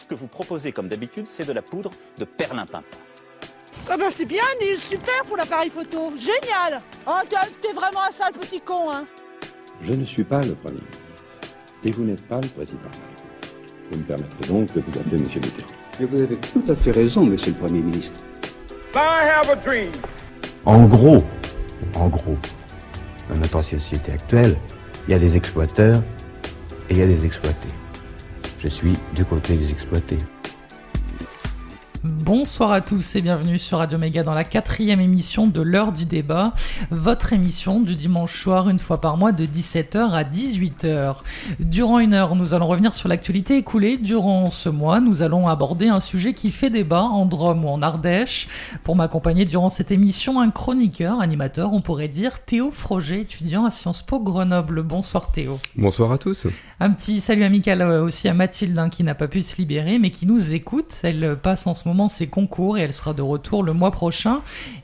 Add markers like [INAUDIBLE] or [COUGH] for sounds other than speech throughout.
ce que vous proposez comme d'habitude, c'est de la poudre de perlimpinpin. Ah bah c'est bien, Neil, super pour l'appareil photo. Génial Oh, t'es vraiment un sale petit con, hein Je ne suis pas le Premier ministre. Et vous n'êtes pas le Président de la République. Vous me permettrez donc de vous appeler Monsieur Mitterrand. Et vous avez tout à fait raison, Monsieur le Premier ministre. I have a dream. En gros, en gros, dans notre société actuelle, il y a des exploiteurs et il y a des exploités. Je suis du côté des exploités. Bonsoir à tous et bienvenue sur Radio Méga dans la quatrième émission de l'heure du débat, votre émission du dimanche soir une fois par mois de 17h à 18h. Durant une heure, nous allons revenir sur l'actualité écoulée. Durant ce mois, nous allons aborder un sujet qui fait débat en Drôme ou en Ardèche. Pour m'accompagner durant cette émission, un chroniqueur, animateur, on pourrait dire Théo Froger, étudiant à Sciences Po Grenoble. Bonsoir Théo. Bonsoir à tous. Un petit salut amical euh, aussi à Mathilde hein, qui n'a pas pu se libérer mais qui nous écoute. Elle passe en ce moment ses concours et elle sera de retour le mois prochain.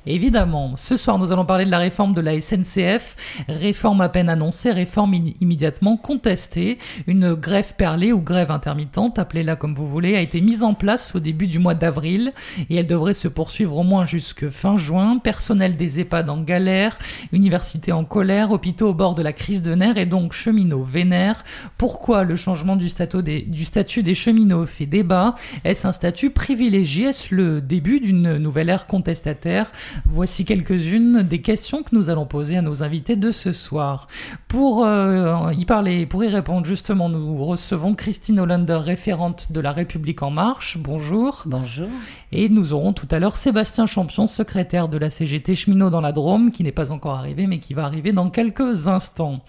Évidemment, ce soir nous allons parler de la réforme de la SNCF, réforme à peine annoncée, réforme immédiatement contestée. Une grève perlée ou grève intermittente, appelez-la comme vous voulez, a été mise en place au début du mois d'avril et elle devrait se poursuivre au moins jusque fin juin. Personnel des EHPAD en galère, université en colère, hôpitaux au bord de la crise de nerfs et donc cheminots vénères. Pourquoi le changement du des, du statut des cheminots fait débat? Est-ce un statut privilégié? Est-ce le début d'une nouvelle ère contestataire Voici quelques-unes des questions que nous allons poser à nos invités de ce soir. Pour euh, y parler, pour y répondre justement, nous recevons Christine Hollander, référente de La République en marche. Bonjour. Bonjour. Et nous aurons tout à l'heure Sébastien Champion, secrétaire de la CGT cheminot dans la Drôme, qui n'est pas encore arrivé, mais qui va arriver dans quelques instants.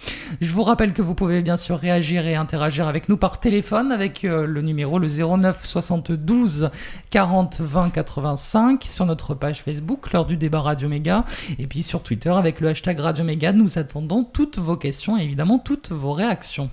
Je vous rappelle que vous pouvez bien sûr réagir et interagir avec nous par téléphone avec euh, le numéro le 09 72 40 20 85 sur notre page Facebook lors du débat Radio Méga et puis sur Twitter avec le hashtag Radio Méga. Nous attendons toutes vos questions et évidemment toutes vos réactions.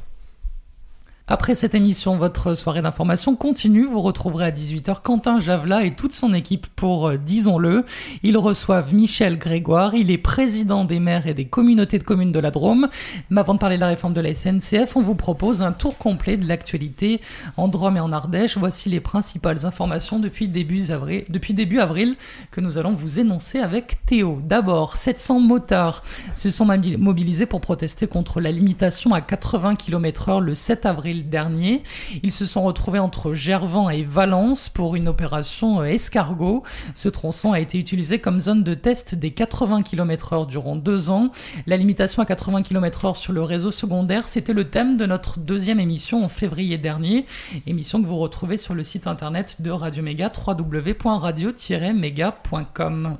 Après cette émission, votre soirée d'information continue. Vous retrouverez à 18h Quentin Javela et toute son équipe pour, euh, disons-le, ils reçoivent Michel Grégoire. Il est président des maires et des communautés de communes de la Drôme. Mais avant de parler de la réforme de la SNCF, on vous propose un tour complet de l'actualité en Drôme et en Ardèche. Voici les principales informations depuis début avril, depuis début avril que nous allons vous énoncer avec Théo. D'abord, 700 motards se sont mobilisés pour protester contre la limitation à 80 km heure le 7 avril dernier. Ils se sont retrouvés entre Gervan et Valence pour une opération euh, escargot. Ce tronçon a été utilisé comme zone de test des 80 km heure durant deux ans. La limitation à 80 km heure sur le réseau secondaire, c'était le thème de notre deuxième émission en février dernier. Émission que vous retrouvez sur le site internet de Radio Méga, www.radio-méga.com.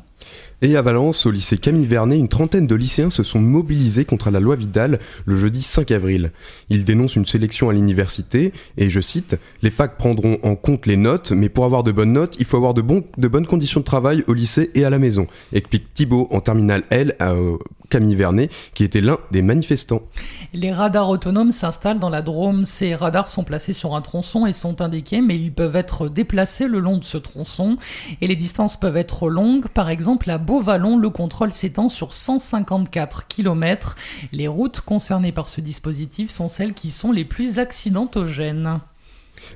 Et à Valence, au lycée Camille Vernet, une trentaine de lycéens se sont mobilisés contre la loi Vidal le jeudi 5 avril. Ils dénoncent une sélection à l'université et, je cite, Les facs prendront en compte les notes, mais pour avoir de bonnes notes, il faut avoir de, bonnes conditions de travail au lycée et à la maison, explique Thibault en terminale L à, Camille Vernet, qui était l'un des manifestants. Les radars autonomes s'installent dans la Drôme. Ces radars sont placés sur un tronçon et sont indiqués, mais ils peuvent être déplacés le long de ce tronçon. Et les distances peuvent être longues. Par exemple, à Beauvallon, le contrôle s'étend sur 154 km. Les routes concernées par ce dispositif sont celles qui sont les plus accidentogènes.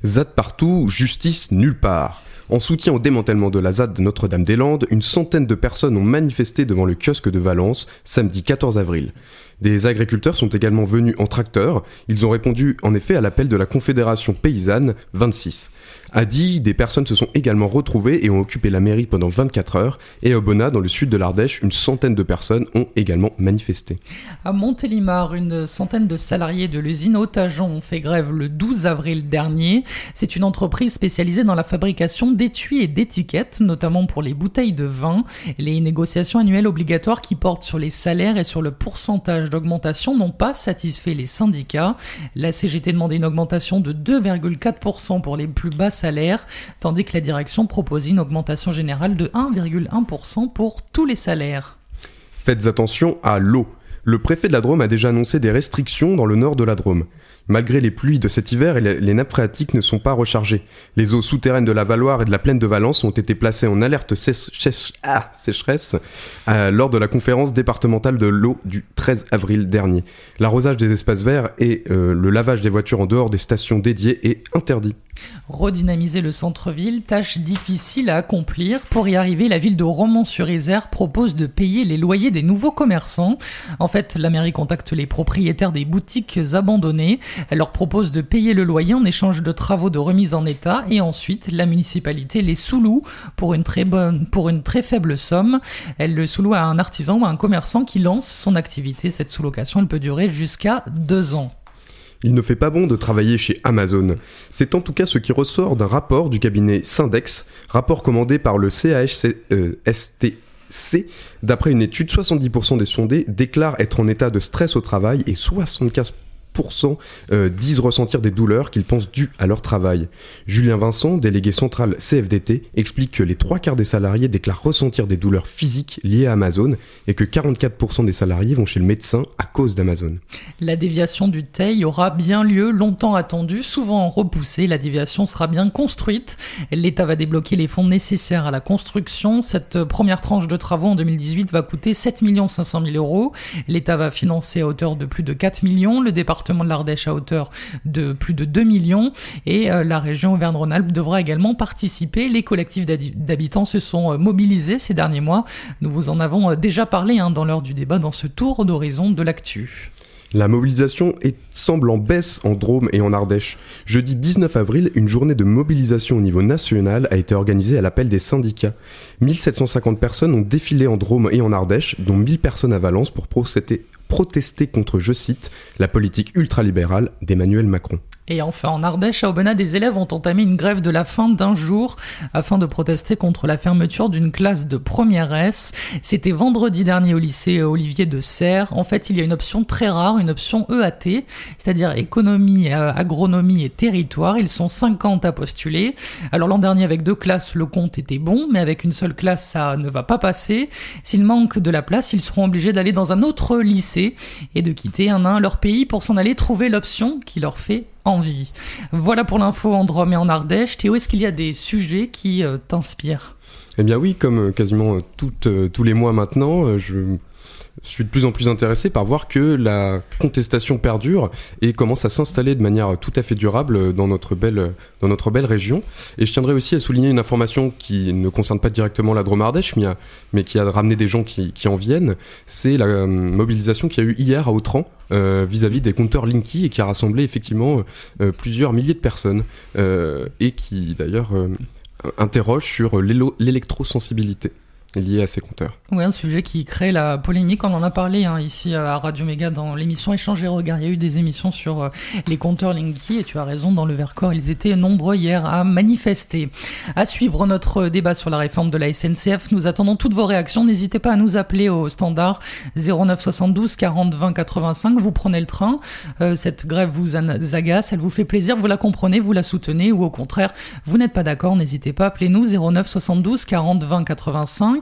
ZAD partout, justice nulle part. En soutien au démantèlement de la ZAD de Notre-Dame-des-Landes, une centaine de personnes ont manifesté devant le kiosque de Valence samedi 14 avril. Des agriculteurs sont également venus en tracteur. Ils ont répondu en effet à l'appel de la Confédération paysanne 26. À Die, des personnes se sont également retrouvées et ont occupé la mairie pendant 24 heures. Et à Obona, dans le sud de l'Ardèche, une centaine de personnes ont également manifesté. À Montélimar, une centaine de salariés de l'usine Otajon ont fait grève le 12 avril dernier. C'est une entreprise spécialisée dans la fabrication d'étuis et d'étiquettes, notamment pour les bouteilles de vin. Les négociations annuelles obligatoires qui portent sur les salaires et sur le pourcentage d'augmentation n'ont pas satisfait les syndicats. La CGT demandait une augmentation de 2,4% pour les plus bas salaires, tandis que la direction proposait une augmentation générale de 1,1% pour tous les salaires. Faites attention à l'eau. Le préfet de la Drôme a déjà annoncé des restrictions dans le nord de la Drôme. Malgré les pluies de cet hiver, les nappes phréatiques ne sont pas rechargées. Les eaux souterraines de la Valoire et de la plaine de Valence ont été placées en alerte ah, sécheresse euh, lors de la conférence départementale de l'eau du 13 avril dernier. L'arrosage des espaces verts et euh, le lavage des voitures en dehors des stations dédiées est interdit. Redynamiser le centre-ville, tâche difficile à accomplir. Pour y arriver, la ville de Romans-sur-Isère propose de payer les loyers des nouveaux commerçants. En fait, la mairie contacte les propriétaires des boutiques abandonnées. Elle leur propose de payer le loyer en échange de travaux de remise en état et ensuite la municipalité les sous-loue pour une très pour une très faible somme. Elle le sous-loue à un artisan ou à un commerçant qui lance son activité. Cette sous-location, peut durer jusqu'à deux ans. Il ne fait pas bon de travailler chez Amazon. C'est en tout cas ce qui ressort d'un rapport du cabinet Syndex, rapport commandé par le CAHSTC. Euh, D'après une étude, 70% des sondés déclarent être en état de stress au travail et 75% euh, disent ressentir des douleurs qu'ils pensent dues à leur travail. Julien Vincent, délégué central CFDT, explique que les trois quarts des salariés déclarent ressentir des douleurs physiques liées à Amazon et que 44% des salariés vont chez le médecin à cause d'Amazon. La déviation du TEI aura bien lieu, longtemps attendue, souvent repoussée. La déviation sera bien construite. L'État va débloquer les fonds nécessaires à la construction. Cette première tranche de travaux en 2018 va coûter 7 500 000 euros. L'État va financer à hauteur de plus de 4 millions. Le département de l'Ardèche à hauteur de plus de 2 millions et euh, la région Auvergne-Rhône-Alpes devra également participer. Les collectifs d'habitants se sont euh, mobilisés ces derniers mois. Nous vous en avons euh, déjà parlé hein, dans l'heure du débat dans ce tour d'horizon de l'actu. La mobilisation est, semble en baisse en Drôme et en Ardèche. Jeudi 19 avril, une journée de mobilisation au niveau national a été organisée à l'appel des syndicats. 1750 personnes ont défilé en Drôme et en Ardèche, dont 1000 personnes à Valence pour protester contre, je cite, la politique ultralibérale d'Emmanuel Macron. Et enfin, en Ardèche, à Aubenas, des élèves ont entamé une grève de la faim d'un jour afin de protester contre la fermeture d'une classe de première S. C'était vendredi dernier au lycée Olivier de Serres. En fait, il y a une option très rare, une option EAT, c'est-à-dire économie, euh, agronomie et territoire. Ils sont 50 à postuler. Alors l'an dernier, avec deux classes, le compte était bon, mais avec une seule classe, ça ne va pas passer. S'il manque de la place, ils seront obligés d'aller dans un autre lycée et de quitter un à un leur pays pour s'en aller trouver l'option qui leur fait envie. Voilà pour l'info en Drôme et en Ardèche. Théo, est-ce qu'il y a des sujets qui euh, t'inspirent? Eh bien oui, comme euh, quasiment euh, tous les mois maintenant, je je suis de plus en plus intéressé par voir que la contestation perdure et commence à s'installer de manière tout à fait durable dans notre belle, dans notre belle région. Et je tiendrai aussi à souligner une information qui ne concerne pas directement la Drôme-Ardèche, mais, qui a ramené des gens qui, en viennent. C'est la euh, mobilisation qu'il y a eu hier à Autran euh, vis-à-vis des compteurs Linky et qui a rassemblé effectivement euh, plusieurs milliers de personnes et qui d'ailleurs interroge sur l'électrosensibilité à. Oui, un sujet qui crée la polémique. On en a parlé hein, ici à Radio Méga dans l'émission Échange et Regard. Il y a eu des émissions sur euh, les compteurs Linky et tu as raison, dans le Vercors, ils étaient nombreux hier à manifester. À suivre notre débat sur la réforme de la SNCF, nous attendons toutes vos réactions. N'hésitez pas à nous appeler au standard 09 72 40 20 85. Vous prenez le train. Euh, cette grève vous agace, elle vous fait plaisir, vous la comprenez, vous la soutenez ou au contraire, vous n'êtes pas d'accord. N'hésitez pas, appelez-nous 09 72 40 20 85.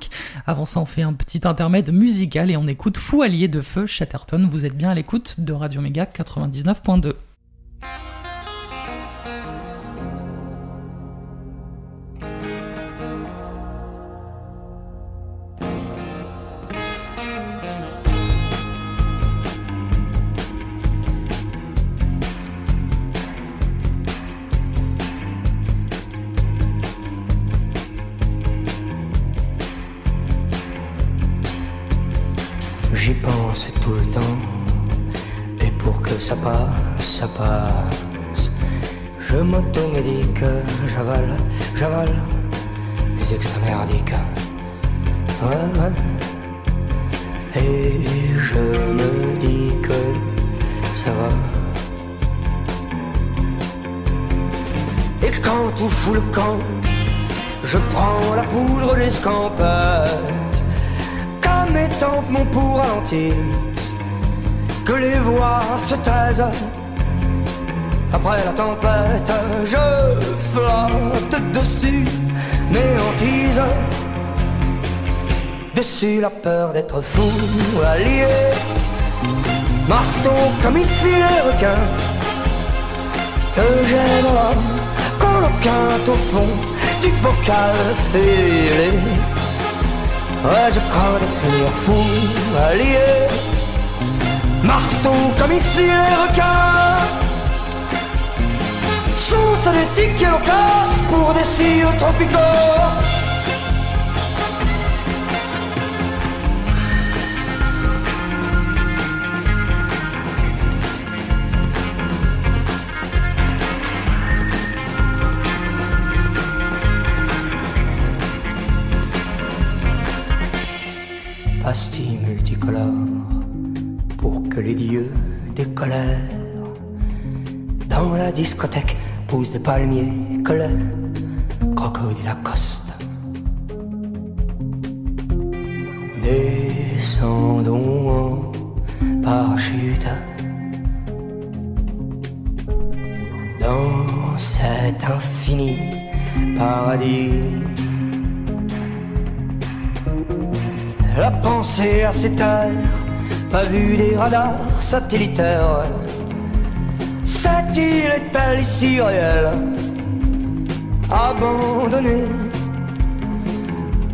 Avant ça, on fait un petit intermède musical et on écoute Fou Allié de Feu Chatterton. Vous êtes bien à l'écoute de Radio Méga 99.2. ça passe, ça passe. Je m'automédique, j'avale, j'avale les extra merdiques. Ouais, ouais. Et je me dis que ça va. Et quand tout fout le camp, je prends la poudre. Comme mes tempes mon pour ralentir que les voix se taisent. Après la tempête, je flotte dessus mes hantises. Dessus la peur d'être fou, allié. Marteau comme ici les requins. que qu'on le quinte au fond du bocal fêlé. Ouais, je crains de finir fou, allié, marteau comme ici les requins. Sous des tickets et l'occasion pour des cires tropicaux. Des palmiers colères, crocodile Lacoste. Descendons en parachute dans cet infini paradis. La pensée à ses terres, pas vu des radars satellitaires. Cette île est-elle ici réelle, abandonnée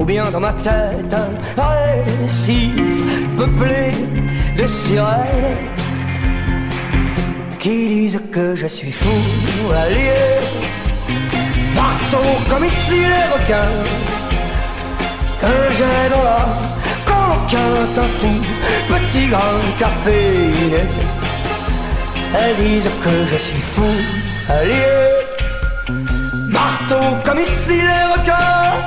Ou bien dans ma tête, un récif peuplé de sirènes qui disent que je suis fou, allié, marteau comme ici les requins, que j'aime là quinte un tout petit grain caféiné. Elles disent que je suis fou, allié, marteau comme ici les requins.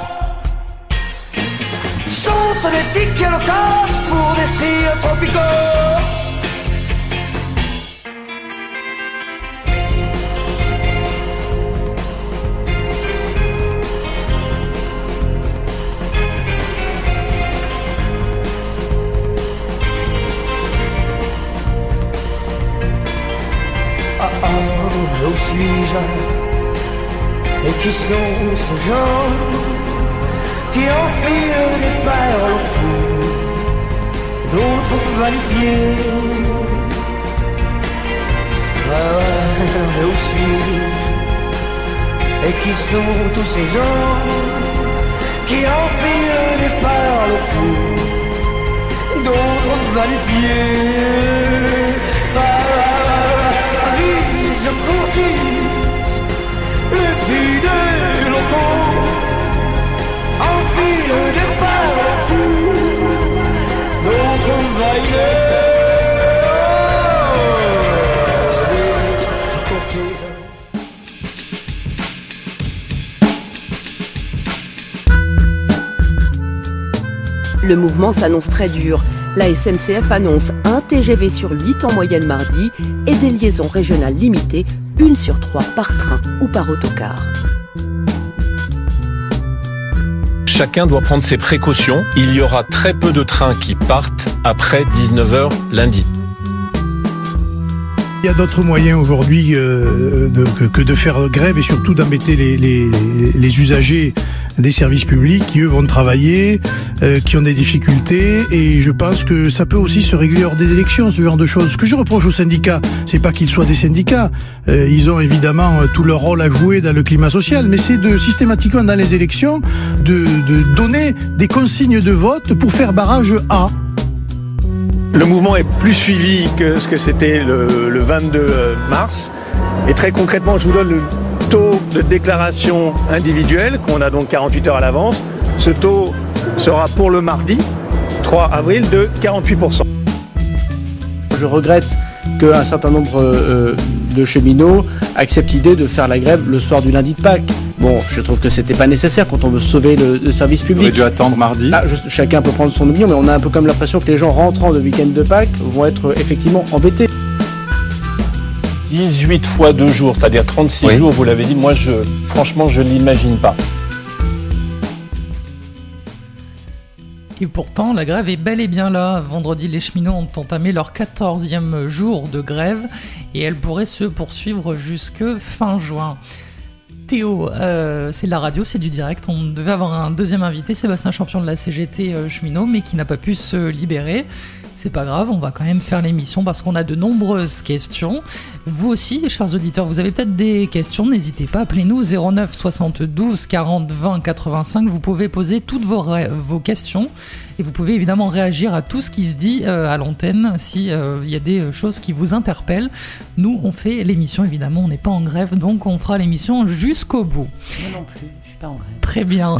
Sauce des tickets locaux pour des cires tropicaux. Et qui sont ces gens qui enfilent des perles au cou, d'autres va-les-pieds Ah où suis-je Et qui sont tous ces gens qui enfilent des perles au cou, d'autres va-les-pieds courtise les filles des locaux, enfile des d'autres Je courtise. Le mouvement s'annonce très dur. La SNCF annonce un TGV sur 8 en moyenne mardi et des liaisons régionales limitées, une sur trois par train ou par autocar. Chacun doit prendre ses précautions. Il y aura très peu de trains qui partent après 19h lundi. Il y a d'autres moyens aujourd'hui euh, que, que de faire grève et surtout d'embêter les, les- les usagers des services publics qui eux vont travailler, euh, qui ont des difficultés et je pense que ça peut aussi se régler hors des élections, ce genre de choses. Ce que je reproche aux syndicats, c'est pas qu'ils soient des syndicats, Euh, ils ont évidemment euh, tout leur rôle à jouer dans le climat social, mais c'est de systématiquement dans les élections de, de donner des consignes de vote pour faire barrage à. Le mouvement est plus suivi que ce que c'était le, le 22 mars. Et très concrètement, je vous donne taux de déclaration individuelle, qu'on a donc 48 heures à l'avance. Ce taux sera pour le mardi 3 avril de 48%. Je regrette qu'un certain nombre euh, de cheminots acceptent l'idée de faire la grève le soir du lundi de Pâques. Bon, je trouve que c'était pas nécessaire quand on veut sauver le, le service public. dû attendre mardi. Ah, je- chacun peut prendre son opinion, mais on a un peu comme l'impression que les gens rentrant de week-end de Pâques vont être euh, effectivement embêtés. 18 fois 2 jours, c'est-à-dire 36 jours, vous l'avez dit, moi je franchement je l'imagine pas. Et pourtant, la grève est bel et bien là. Vendredi, les cheminots ont entamé leur 14e jour de grève et elle pourrait se poursuivre jusque fin juin. Théo, euh, c'est de la radio, c'est du direct. On devait avoir un deuxième invité, Sébastien Champion de la CGT euh, cheminot, mais qui n'a pas pu se libérer. C'est pas grave, on va quand même faire l'émission parce qu'on a de nombreuses questions. Vous aussi, chers auditeurs, vous avez peut-être des questions, n'hésitez pas, appelez-nous 09 72 40 20 85. Vous pouvez poser toutes vos, vos questions et vous pouvez évidemment réagir à tout ce qui se dit euh, à l'antenne si euh, il y a des choses qui vous interpellent. Nous, on fait l'émission évidemment, on n'est pas en grève, donc on fera l'émission jusqu'au bout. Moi non plus, pas en grève. Très bien.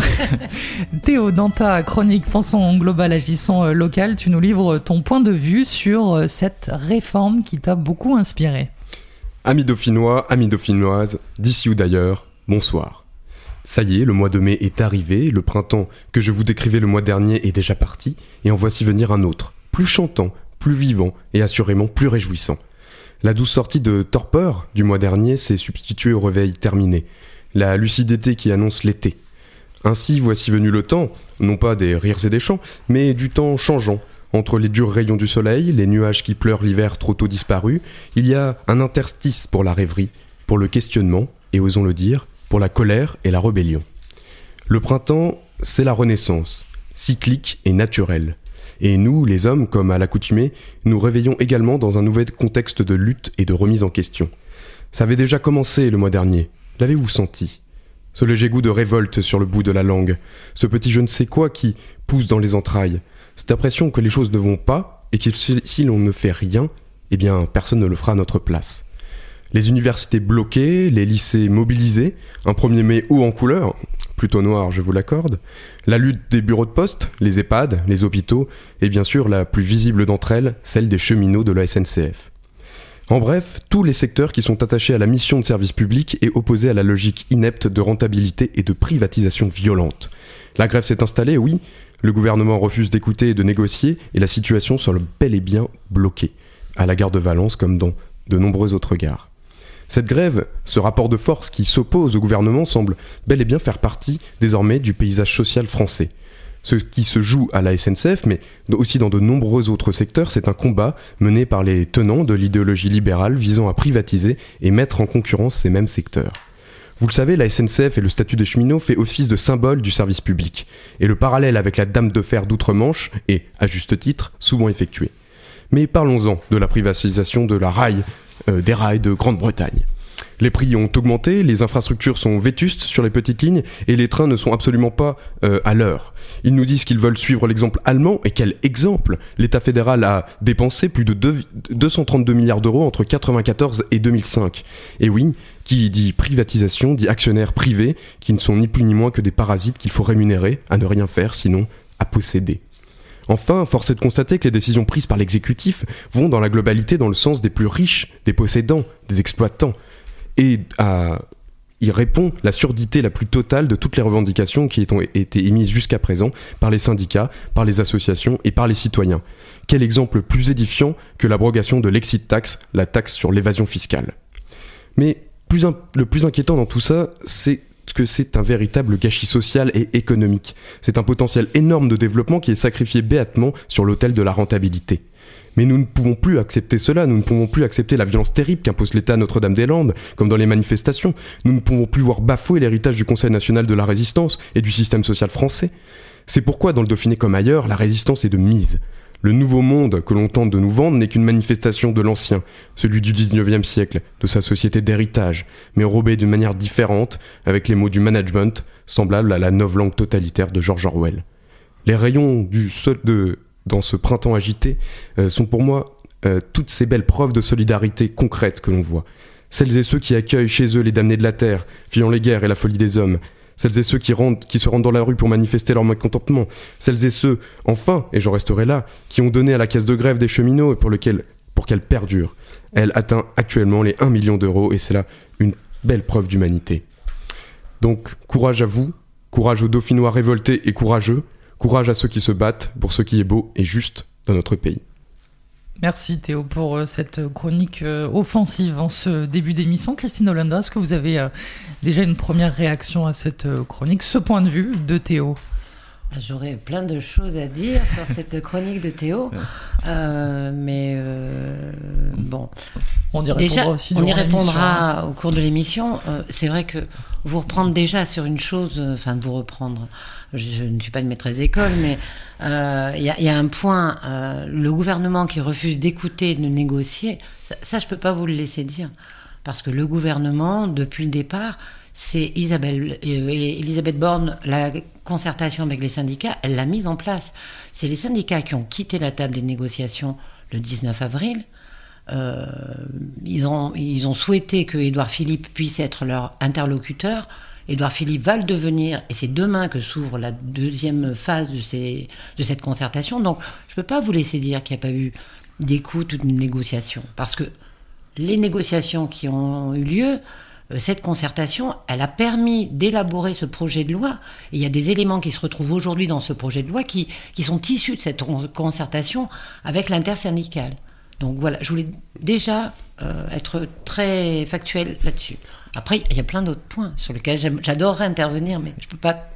[LAUGHS] Théo, dans ta chronique Pensons global, agissons euh, local, tu nous livres ton point de vue sur cette réforme qui t'a beaucoup inspiré. Amis dauphinois, amis dauphinoises, d'ici ou d'ailleurs, bonsoir. Ça y est, le mois de mai est arrivé, le printemps que je vous décrivais le mois dernier est déjà parti, et en voici venir un autre, plus chantant, plus vivant et assurément plus réjouissant. La douce sortie de torpeur du mois dernier s'est substituée au réveil terminé, la lucidité qui annonce l'été. Ainsi voici venu le temps, non pas des rires et des chants, mais du temps changeant. Entre les durs rayons du soleil, les nuages qui pleurent l'hiver trop tôt disparu, il y a un interstice pour la rêverie, pour le questionnement, et osons le dire, pour la colère et la rébellion. Le printemps, c'est la renaissance, cyclique et naturelle. Et nous, les hommes, comme à l'accoutumée, nous réveillons également dans un nouvel contexte de lutte et de remise en question. Ça avait déjà commencé le mois dernier. L'avez-vous senti Ce léger goût de révolte sur le bout de la langue, ce petit je ne sais quoi qui pousse dans les entrailles, cette impression que les choses ne vont pas et que si l'on ne fait rien, eh bien personne ne le fera à notre place les universités bloquées, les lycées mobilisés, un 1er mai haut en couleur, plutôt noir je vous l'accorde, la lutte des bureaux de poste, les EHPAD, les hôpitaux, et bien sûr la plus visible d'entre elles, celle des cheminots de la SNCF. En bref, tous les secteurs qui sont attachés à la mission de service public et opposés à la logique inepte de rentabilité et de privatisation violente. La grève s'est installée, oui, le gouvernement refuse d'écouter et de négocier, et la situation semble bel et bien bloquée, à la gare de Valence comme dans de nombreuses autres gares. Cette grève, ce rapport de force qui s'oppose au gouvernement semble bel et bien faire partie désormais du paysage social français. Ce qui se joue à la SNCF, mais aussi dans de nombreux autres secteurs, c'est un combat mené par les tenants de l'idéologie libérale visant à privatiser et mettre en concurrence ces mêmes secteurs. Vous le savez, la SNCF et le statut des cheminots fait office de symbole du service public, et le parallèle avec la Dame de Fer d'Outre-Manche est, à juste titre, souvent effectué. Mais parlons-en de la privatisation de la rail euh, des rails de Grande-Bretagne. Les prix ont augmenté, les infrastructures sont vétustes sur les petites lignes et les trains ne sont absolument pas euh, à l'heure. Ils nous disent qu'ils veulent suivre l'exemple allemand et quel exemple L'État fédéral a dépensé plus de 232 milliards d'euros entre 1994 et 2005. Et oui, qui dit privatisation dit actionnaires privés qui ne sont ni plus ni moins que des parasites qu'il faut rémunérer à ne rien faire sinon à posséder. Enfin, force est de constater que les décisions prises par l'exécutif vont dans la globalité dans le sens des plus riches, des possédants, des exploitants, et y répond la surdité la plus totale de toutes les revendications qui ont été émises jusqu'à présent par les syndicats, par les associations et par les citoyens. Quel exemple plus édifiant que l'abrogation de l'exit tax, la taxe sur l'évasion fiscale. Mais le plus inquiétant dans tout ça, c'est que c'est un véritable gâchis social et économique. C'est un potentiel énorme de développement qui est sacrifié béatement sur l'autel de la rentabilité. Mais nous ne pouvons plus accepter cela, nous ne pouvons plus accepter la violence terrible qu'impose l'État Notre-Dame-des-Landes, comme dans les manifestations. Nous ne pouvons plus voir bafouer l'héritage du Conseil national de la résistance et du système social français. C'est pourquoi, dans le Dauphiné comme ailleurs, la résistance est de mise. Le nouveau monde que l'on tente de nous vendre n'est qu'une manifestation de l'ancien, celui du 19e siècle, de sa société d'héritage, mais robé d'une manière différente, avec les mots du management, semblables à la langue totalitaire de George Orwell. Les rayons du de, dans ce printemps agité euh, sont pour moi euh, toutes ces belles preuves de solidarité concrète que l'on voit. Celles et ceux qui accueillent chez eux les damnés de la terre, fuyant les guerres et la folie des hommes, celles et ceux qui, se rendent dans la rue pour manifester leur mécontentement, celles et ceux, enfin, et j'en resterai là, qui ont donné à la caisse de grève des cheminots pour, lequel, pour qu'elle perdure. Elle atteint actuellement les 1 million d'euros et c'est là une belle preuve d'humanité. Donc, courage à vous, courage aux Dauphinois révoltés et courageux, courage à ceux qui se battent pour ce qui est beau et juste dans notre pays. Merci Théo pour euh, cette chronique euh, offensive en ce début d'émission. Christine Hollanda, est-ce que vous avez euh, déjà une première réaction à cette chronique, ce point de vue de Théo? J'aurais plein de choses à dire sur cette [LAUGHS] chronique de Théo, euh, mais euh, bon. On y déjà, répondra aussi on y durant l'émission, répondra hein. au cours de l'émission. Euh, c'est vrai que vous reprendre déjà sur une chose, euh, enfin vous reprendre. Je ne suis pas une maîtresse d'école, mais euh, il y, a- un point. euh, le gouvernement qui refuse d'écouter, de négocier, ça, je peux pas vous le laisser dire, parce que le gouvernement, depuis le départ, c'est Isabelle, euh, et Elisabeth Borne, la concertation avec les syndicats, elle l'a mise en place. C'est les syndicats qui ont quitté la table des négociations le 19 avril. Euh, ils, ont, souhaité que Édouard Philippe puisse être leur interlocuteur. Édouard Philippe va le devenir, et c'est demain que s'ouvre la deuxième phase de, cette concertation. Donc, je ne peux pas vous laisser dire qu'il n'y a pas eu d'écoute ou de négociation, parce que les négociations qui ont eu lieu, euh, cette concertation, elle a permis d'élaborer ce projet de loi. Et il y a des éléments qui se retrouvent aujourd'hui dans ce projet de loi qui, qui sont issus de cette con- concertation avec l'intersyndicale. Donc voilà, je voulais déjà euh, être très factuel là-dessus. Après, il y a plein d'autres points sur lesquels j'adorerais intervenir, mais je ne peux pas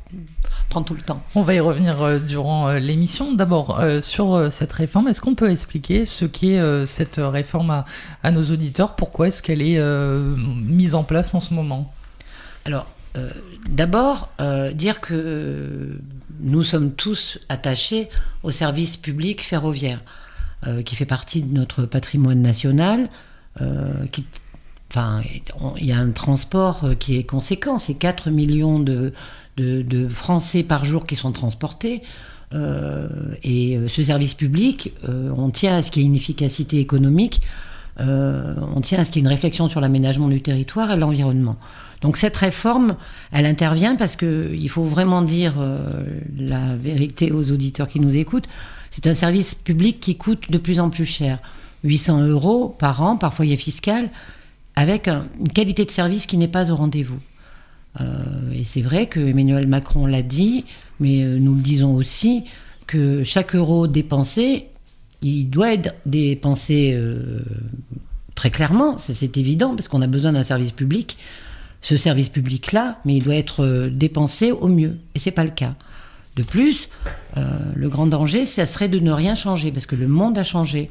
prendre tout le temps. On va y revenir euh, durant euh, l'émission. D'abord, sur cette réforme, est-ce qu'on peut expliquer ce qu'est cette réforme à, à nos auditeurs? Pourquoi est-ce qu'elle est mise en place en ce moment? Alors, d'abord, dire que nous sommes tous attachés au service public ferroviaire, euh, qui fait partie de notre patrimoine national. euh, enfin, il y a un transport euh, qui est conséquent, c'est 4 millions de, de, Français par jour qui sont transportés. Et ce service public, on tient à ce qu'il y ait une efficacité économique, on tient à ce qu'il y ait une réflexion sur l'aménagement du territoire et l'environnement. Donc cette réforme, elle intervient parce que il faut vraiment dire la vérité aux auditeurs qui nous écoutent. C'est un service public qui coûte de plus en plus cher, 800 euros par an, y a fiscal, avec un- une qualité de service qui n'est pas au rendez-vous. Euh, et c'est vrai que Emmanuel Macron l'a dit, mais euh, nous le disons aussi que chaque euro dépensé, il doit être dépensé euh, très clairement, c'est évident, parce qu'on a besoin d'un service public. Ce service public-là, mais il doit être dépensé au mieux, et c'est pas le cas. De plus, euh, le grand danger, ça serait de ne rien changer, parce que le monde a changé.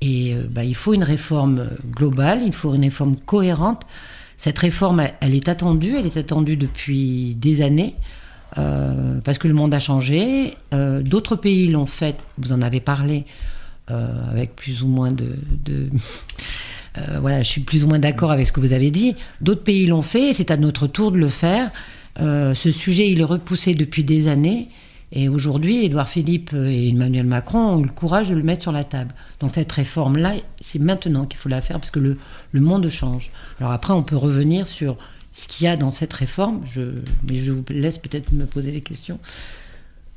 Et euh, bah, il faut une réforme globale, il faut une réforme cohérente. Cette réforme, elle, est attendue, elle est attendue depuis des années, euh, parce que le monde a changé. D'autres pays l'ont fait, vous en avez parlé, avec plus ou moins de... [LAUGHS] voilà, je suis plus ou moins d'accord avec ce que vous avez dit. D'autres pays l'ont fait, et c'est à notre tour de le faire. Ce sujet, il est repoussé depuis des années. Et aujourd'hui, Édouard Philippe et Emmanuel Macron ont eu le courage de le mettre sur la table. Donc cette réforme-là, c'est maintenant qu'il faut la faire parce que le, le monde change. Alors après, on peut revenir sur ce qu'il y a dans cette réforme, je, mais je vous laisse peut-être me poser des questions.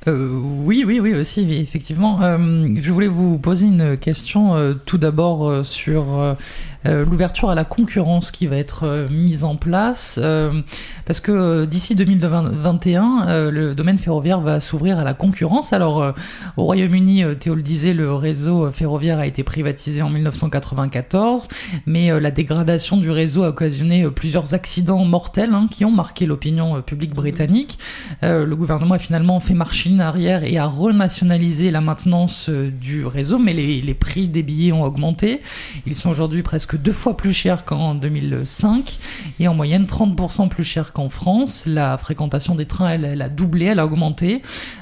Euh, oui, oui, oui, aussi, effectivement. Euh, je voulais vous poser une question euh, tout d'abord sur l'ouverture à la concurrence qui va être euh, mise en place, euh, parce que euh, d'ici 2021, euh, le domaine ferroviaire va s'ouvrir à la concurrence. Alors, euh, au Royaume-Uni, euh, Théo le disait, le réseau ferroviaire a été privatisé en 1994, mais euh, la dégradation du réseau a occasionné euh, plusieurs accidents mortels hein, qui ont marqué l'opinion euh, publique britannique. Euh, le gouvernement a finalement fait machine arrière et a renationalisé la maintenance euh, du réseau, mais les, les prix des billets ont augmenté. Ils sont aujourd'hui presque deux fois plus chers qu'en 2005 et en moyenne 30% plus chers qu'en France. La fréquentation des trains, elle, a doublé, elle a augmenté.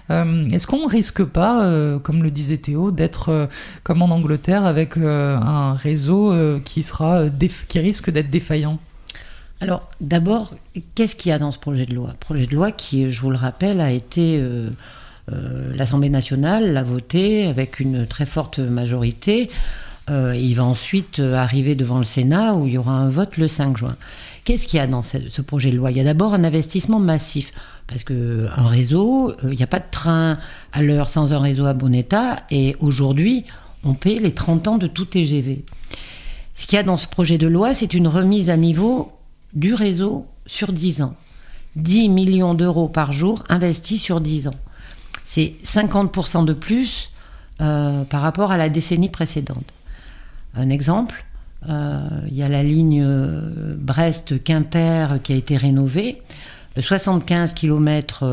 Euh, Est-ce qu'on risque pas, euh, comme le disait Théo, d'être euh, comme en Angleterre avec un réseau qui sera qui risque d'être défaillant? Alors, d'abord, qu'est-ce qu'il y a dans ce projet de loi? Projet de loi qui, je vous le rappelle, a été. L'Assemblée nationale l'a voté avec une très forte majorité. Euh, il va ensuite euh, arriver devant le Sénat où il y aura un vote le 5 juin. Qu'est-ce qu'il y a dans ce, projet de loi? Il y a d'abord un investissement massif. Parce que un réseau, euh, il n'y a pas de train à l'heure sans un réseau à bon état. Et aujourd'hui, on paie les 30 ans de tout TGV. Ce qu'il y a dans ce projet de loi, c'est une remise à niveau du réseau sur 10 ans. 10 millions d'euros par jour investis sur 10 ans. C'est 50% de plus par rapport à la décennie précédente. Un exemple, euh, il y a la ligne euh, Brest-Quimper qui a été rénovée. 75 km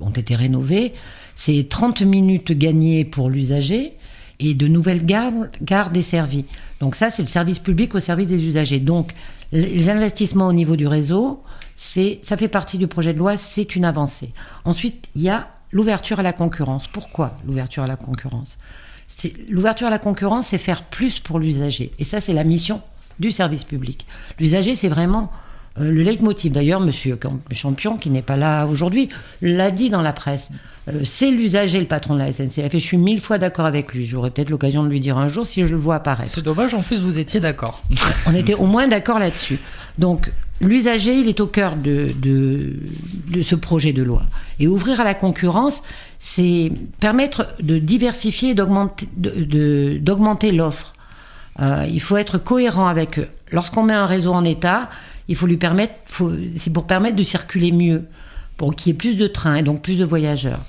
ont été rénovés. C'est 30 minutes gagnées pour l'usager et de nouvelles gares, gares desservies. Donc ça, c'est le service public au service des usagers. Donc les investissements au niveau du réseau, c'est, ça fait partie du projet de loi, c'est une avancée. Ensuite, il y a l'ouverture à la concurrence. Pourquoi l'ouverture à la concurrence? L'ouverture à la concurrence, c'est faire plus pour l'usager. Et ça, c'est la mission du service public. L'usager, c'est vraiment euh, le leitmotiv. D'ailleurs, Monsieur Champion, qui n'est pas là aujourd'hui, l'a dit dans la presse. Euh, c'est l'usager le patron de la SNCF et je suis mille fois d'accord avec lui. J'aurai peut-être l'occasion de lui dire un jour si je le vois apparaître. C'est dommage, en plus vous étiez d'accord. On était au moins d'accord là-dessus. Donc l'usager, il est au cœur de, ce projet de loi. Et ouvrir à la concurrence, c'est permettre de diversifier et d'augmenter l'offre. Euh, il faut être cohérent avec eux. Lorsqu'on met un réseau en état, il faut lui permettre, c'est pour permettre de circuler mieux, pour qu'il y ait plus de trains et donc plus de voyageurs.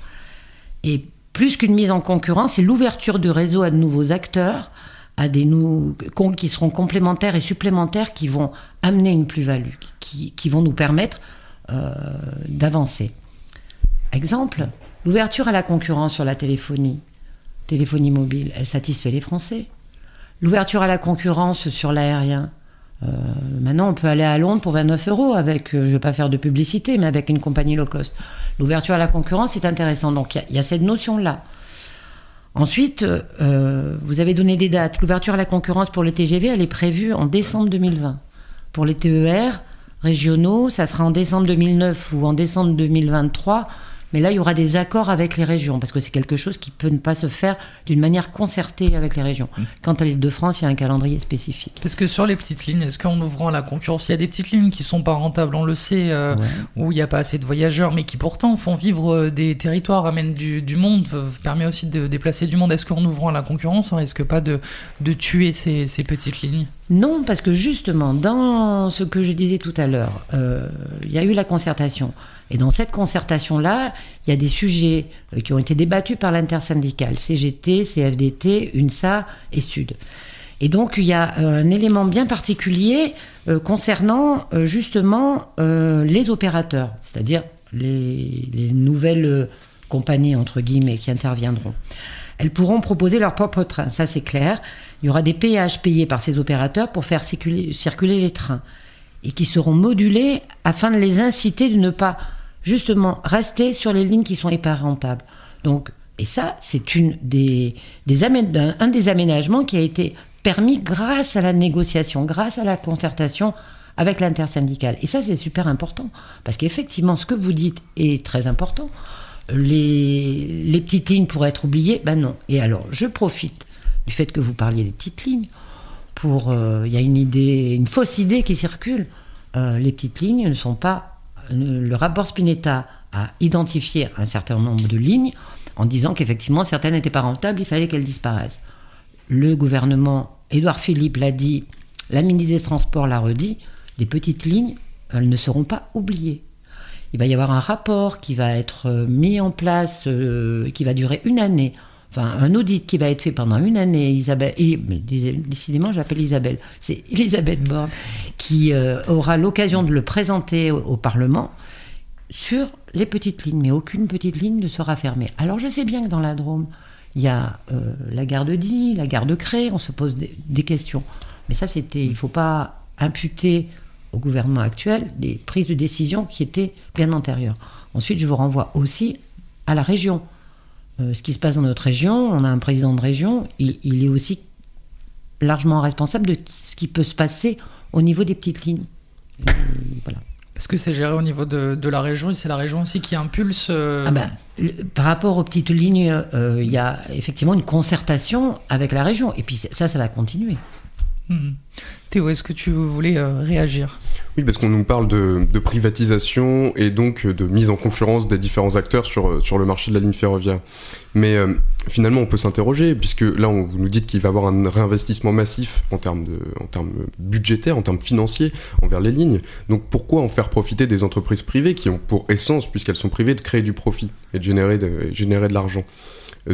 Et plus qu'une mise en concurrence, c'est l'ouverture du réseau à de nouveaux acteurs, à des nous qui seront complémentaires et supplémentaires, qui vont amener une plus-value, qui, vont nous permettre euh, d'avancer. Exemple, l'ouverture à la concurrence sur la téléphonie, téléphonie mobile, elle satisfait les Français. L'ouverture à la concurrence sur l'aérien, euh, maintenant, on peut aller à Londres pour 29 euros avec, euh, je ne vais pas faire de publicité, mais avec une compagnie low cost. L'ouverture à la concurrence est intéressant. Donc, il y, a cette notion-là. Ensuite, euh, vous avez donné des dates. L'ouverture à la concurrence pour le TGV, elle est prévue en décembre 2020. Pour les TER régionaux, ça sera en décembre 2009 ou en décembre 2023. Mais là, il y aura des accords avec les régions, parce que c'est quelque chose qui peut ne pas se faire d'une manière concertée avec les régions. Mmh. Quant à l'île de France, il y a un calendrier spécifique. Parce que sur les petites lignes, est-ce qu'en ouvrant la concurrence, il y a des petites lignes qui sont pas rentables, on le sait, euh, où il n'y a pas assez de voyageurs, mais qui pourtant font vivre euh, des territoires, amènent du, du monde, permet aussi de déplacer du monde. Est-ce qu'en ouvrant la concurrence, on risque pas de, de tuer ces, ces petites lignes? Non, parce que justement, dans ce que je disais tout à l'heure, euh, il y a eu la concertation. Et dans cette concertation-là, il y a des sujets euh, qui ont été débattus par l'intersyndicale, CGT, CFDT, UNSA et Sud. Et donc, il y a euh, un élément bien particulier concernant justement les opérateurs, c'est-à-dire les, les nouvelles compagnies, entre guillemets, qui interviendront. Elles pourront proposer leur propre train, ça c'est clair. Il y aura des péages payés par ces opérateurs pour faire circuler, les trains et qui seront modulés afin de les inciter de ne pas justement rester sur les lignes qui sont les rentables. Donc, et ça, c'est un des aménagements qui a été permis grâce à la négociation, grâce à la concertation avec l'intersyndicale. Et ça, c'est super important parce qu'effectivement, ce que vous dites est très important les petites lignes pourraient être oubliées Ben non. Et alors, je profite du fait que vous parliez des petites lignes pour. Euh, il y a une idée, une fausse idée qui circule. Euh, les petites lignes ne sont pas. le rapport Spinetta a identifié un certain nombre de lignes en disant qu'effectivement certaines n'étaient pas rentables, il fallait qu'elles disparaissent. Le gouvernement, Édouard Philippe l'a dit, la ministre des Transports l'a redit, les petites lignes, elles ne seront pas oubliées il va y avoir un rapport qui va être euh, mis en place, euh, qui va durer une année. Enfin, un audit qui va être fait pendant une année. Isabelle, décidément, j'appelle Isabelle. C'est [LAUGHS] Elisabeth Borne qui euh, aura l'occasion de le présenter au, Parlement sur les petites lignes. Mais aucune petite ligne ne sera fermée. Alors, je sais bien que dans la Drôme, il y a la gare de Die, la gare de Cré. On se pose des, des questions. Mais ça, c'était. Il ne faut pas imputer au gouvernement actuel des prises de décision qui étaient bien antérieures. Ensuite, je vous renvoie aussi à la région. Euh, ce qui se passe dans notre région, on a un président de région, il, est aussi largement responsable de ce qui peut se passer au niveau des petites lignes. voilà. Est-ce que c'est géré au niveau de, la région et c'est la région aussi qui impulse euh, ah ben, Par rapport aux petites lignes, euh, il y a effectivement une concertation avec la région. Et puis ça, ça va continuer. Hmm. Théo, est-ce que tu voulais euh, réagir? Oui, parce qu'on nous parle de, privatisation et donc de mise en concurrence des différents acteurs sur, euh, le marché de la ligne ferroviaire. Mais euh, finalement, on peut s'interroger, puisque là, on, vous nous dites qu'il va y avoir un réinvestissement massif en termes, en termes budgétaires, en termes financiers, envers les lignes. Donc pourquoi en faire profiter des entreprises privées qui ont pour essence, puisqu'elles sont privées, de créer du profit et de générer de, générer de l'argent?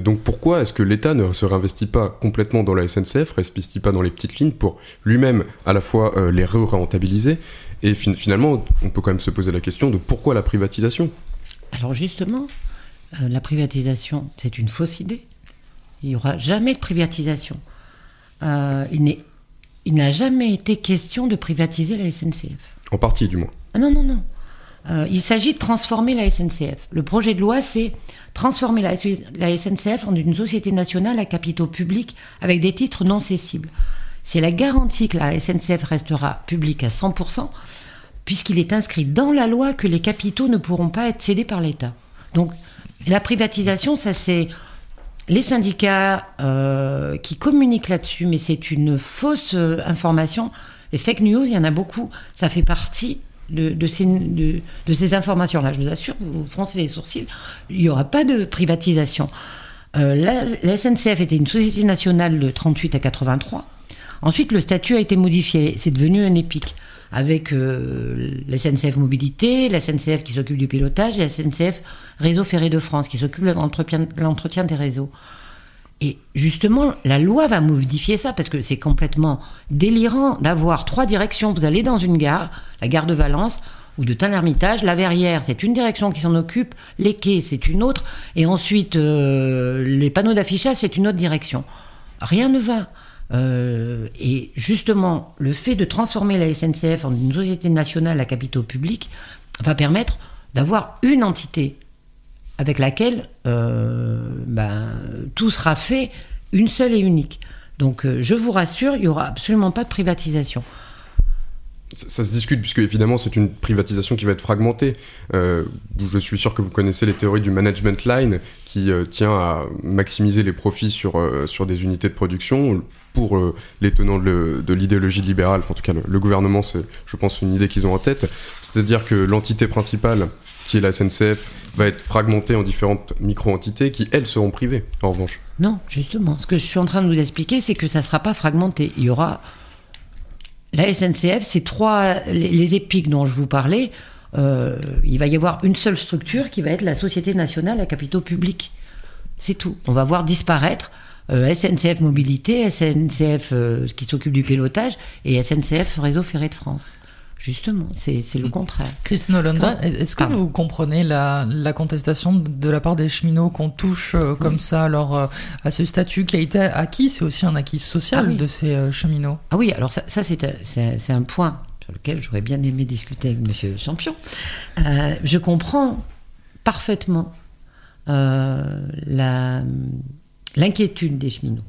Donc pourquoi est-ce que l'État ne se réinvestit pas complètement dans la SNCF, ne réinvestit pas dans les petites lignes pour lui-même à la fois euh, les re-rentabiliser Et fin- finalement, on peut quand même se poser la question de pourquoi la privatisation? Alors justement, euh, la privatisation, c'est une fausse idée. Il n'y aura jamais de privatisation. Euh, il n'a jamais été question de privatiser la SNCF. En partie, du moins. Ah non, non, non. Euh, il s'agit de transformer la SNCF. Le projet de loi, c'est transformer la, SNCF en une société nationale à capitaux publics avec des titres non cessibles. C'est la garantie que la SNCF restera publique à 100%, puisqu'il est inscrit dans la loi que les capitaux ne pourront pas être cédés par l'État. Donc, la privatisation, ça c'est les syndicats euh, qui communiquent là-dessus, mais c'est une fausse euh, information. Les fake news, il y en a beaucoup. Ça fait partie de, ces, de, ces informations-là. Je vous assure, vous froncez les sourcils, il n'y aura pas de privatisation. Euh, la, SNCF était une société nationale de 38 à 83. Ensuite, le statut a été modifié. C'est devenu un EPIC avec euh, la SNCF Mobilité, la SNCF qui s'occupe du pilotage et la SNCF Réseau Ferré de France qui s'occupe de l'entretien des réseaux. Et justement, la loi va modifier ça parce que c'est complètement délirant d'avoir trois directions. Vous allez dans une gare, la gare de Valence ou de Tain-l'Hermitage, la Verrière, c'est une direction qui s'en occupe, les quais, c'est une autre, et ensuite euh, les panneaux d'affichage, c'est une autre direction. Rien ne va. Euh, et justement, le fait de transformer la SNCF en une société nationale à capitaux publics va permettre d'avoir une entité avec laquelle euh, ben, tout sera fait, une seule et unique. Donc euh, je vous rassure, il n'y aura absolument pas de privatisation. Ça, se discute puisque évidemment c'est une privatisation qui va être fragmentée. Euh, je suis sûr que vous connaissez les théories du management line qui tient à maximiser les profits sur, sur des unités de production. Pour les tenants de, l'idéologie libérale, en tout cas le, le gouvernement, c'est je pense une idée qu'ils ont en tête. C'est-à-dire que l'entité principale, qui est la SNCF, va être fragmentée en différentes micro-entités qui, elles, seront privées, en revanche. Non, justement. Ce que je suis en train de vous expliquer, c'est que ça ne sera pas fragmenté. Il y aura. La SNCF, c'est trois. Les, épiques dont je vous parlais, euh, il va y avoir une seule structure qui va être la Société nationale à capitaux publics. C'est tout. On va voir disparaître euh, SNCF Mobilité, SNCF euh, qui s'occupe du pilotage et SNCF Réseau Ferré de France. Justement, c'est le contraire. Christine Hollanda, est-ce que vous comprenez la, la contestation de la part des cheminots qu'on touche euh, comme ça alors euh, à ce statut qui a été acquis? C'est aussi un acquis social Ah oui. de ces euh, cheminots. Ah oui, alors ça, ça c'est un- point sur lequel j'aurais bien aimé discuter avec Monsieur Champion. Euh, je comprends parfaitement euh, la- l'inquiétude des cheminots.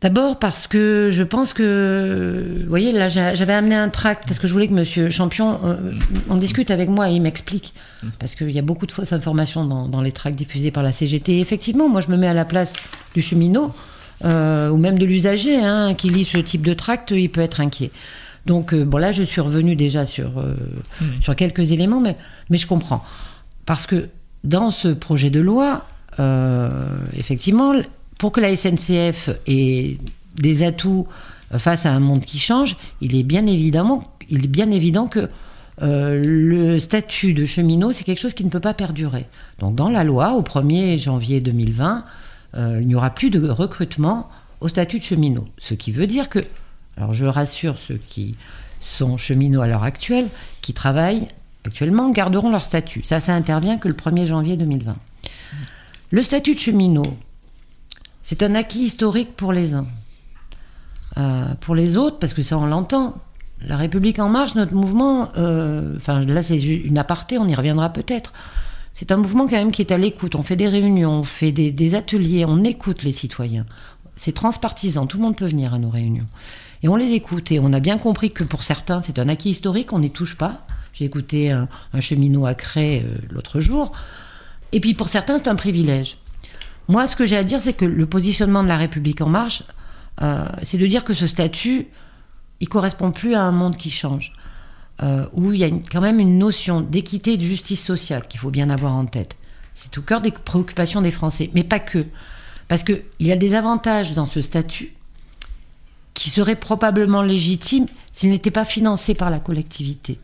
D'abord parce que je pense que, vous voyez, là j'a- j'avais amené un tract parce que je voulais que Monsieur Champion euh, en discute avec moi et il m'explique parce qu'il y a beaucoup de fausses informations dans, dans les tracts diffusés par la CGT. Et effectivement, moi je me mets à la place du cheminot euh, ou même de l'usager hein, qui lit ce type de tract, il peut être inquiet. Donc euh, bon là je suis revenu déjà sur euh, sur quelques éléments, mais mais je comprends parce que dans ce projet de loi, effectivement, pour que la SNCF ait des atouts face à un monde qui change, il est bien évidemment, il est bien évident que euh, le statut de cheminot, c'est quelque chose qui ne peut pas perdurer. Donc dans la loi, au 1er janvier 2020, euh, il n'y aura plus de recrutement au statut de cheminot. Ce qui veut dire que, alors je rassure ceux qui sont cheminots à l'heure actuelle, qui travaillent actuellement, garderont leur statut. Ça, ça intervient que le 1er janvier 2020. Le statut de cheminot, c'est un acquis historique pour les uns. Euh, pour les autres, parce que ça on l'entend, la République en marche, notre mouvement, euh, enfin là c'est une aparté, on y reviendra peut-être. C'est un mouvement quand même qui est à l'écoute. On fait des réunions, on fait des, ateliers, on écoute les citoyens. C'est transpartisan, tout le monde peut venir à nos réunions. Et on les écoute. Et on a bien compris que pour certains, c'est un acquis historique, on n'y touche pas. J'ai écouté un, un cheminot à Cré euh, l'autre jour. Et puis pour certains, c'est un privilège. Moi, ce que j'ai à dire, c'est que le positionnement de la République en marche, euh, c'est de dire que ce statut, il correspond plus à un monde qui change, euh, où il y a quand même une notion d'équité et de justice sociale qu'il faut bien avoir en tête. C'est au cœur des préoccupations des Français, mais pas que. Parce qu'il y a des avantages dans ce statut qui seraient probablement légitimes s'ils n'étaient pas financés par la collectivité.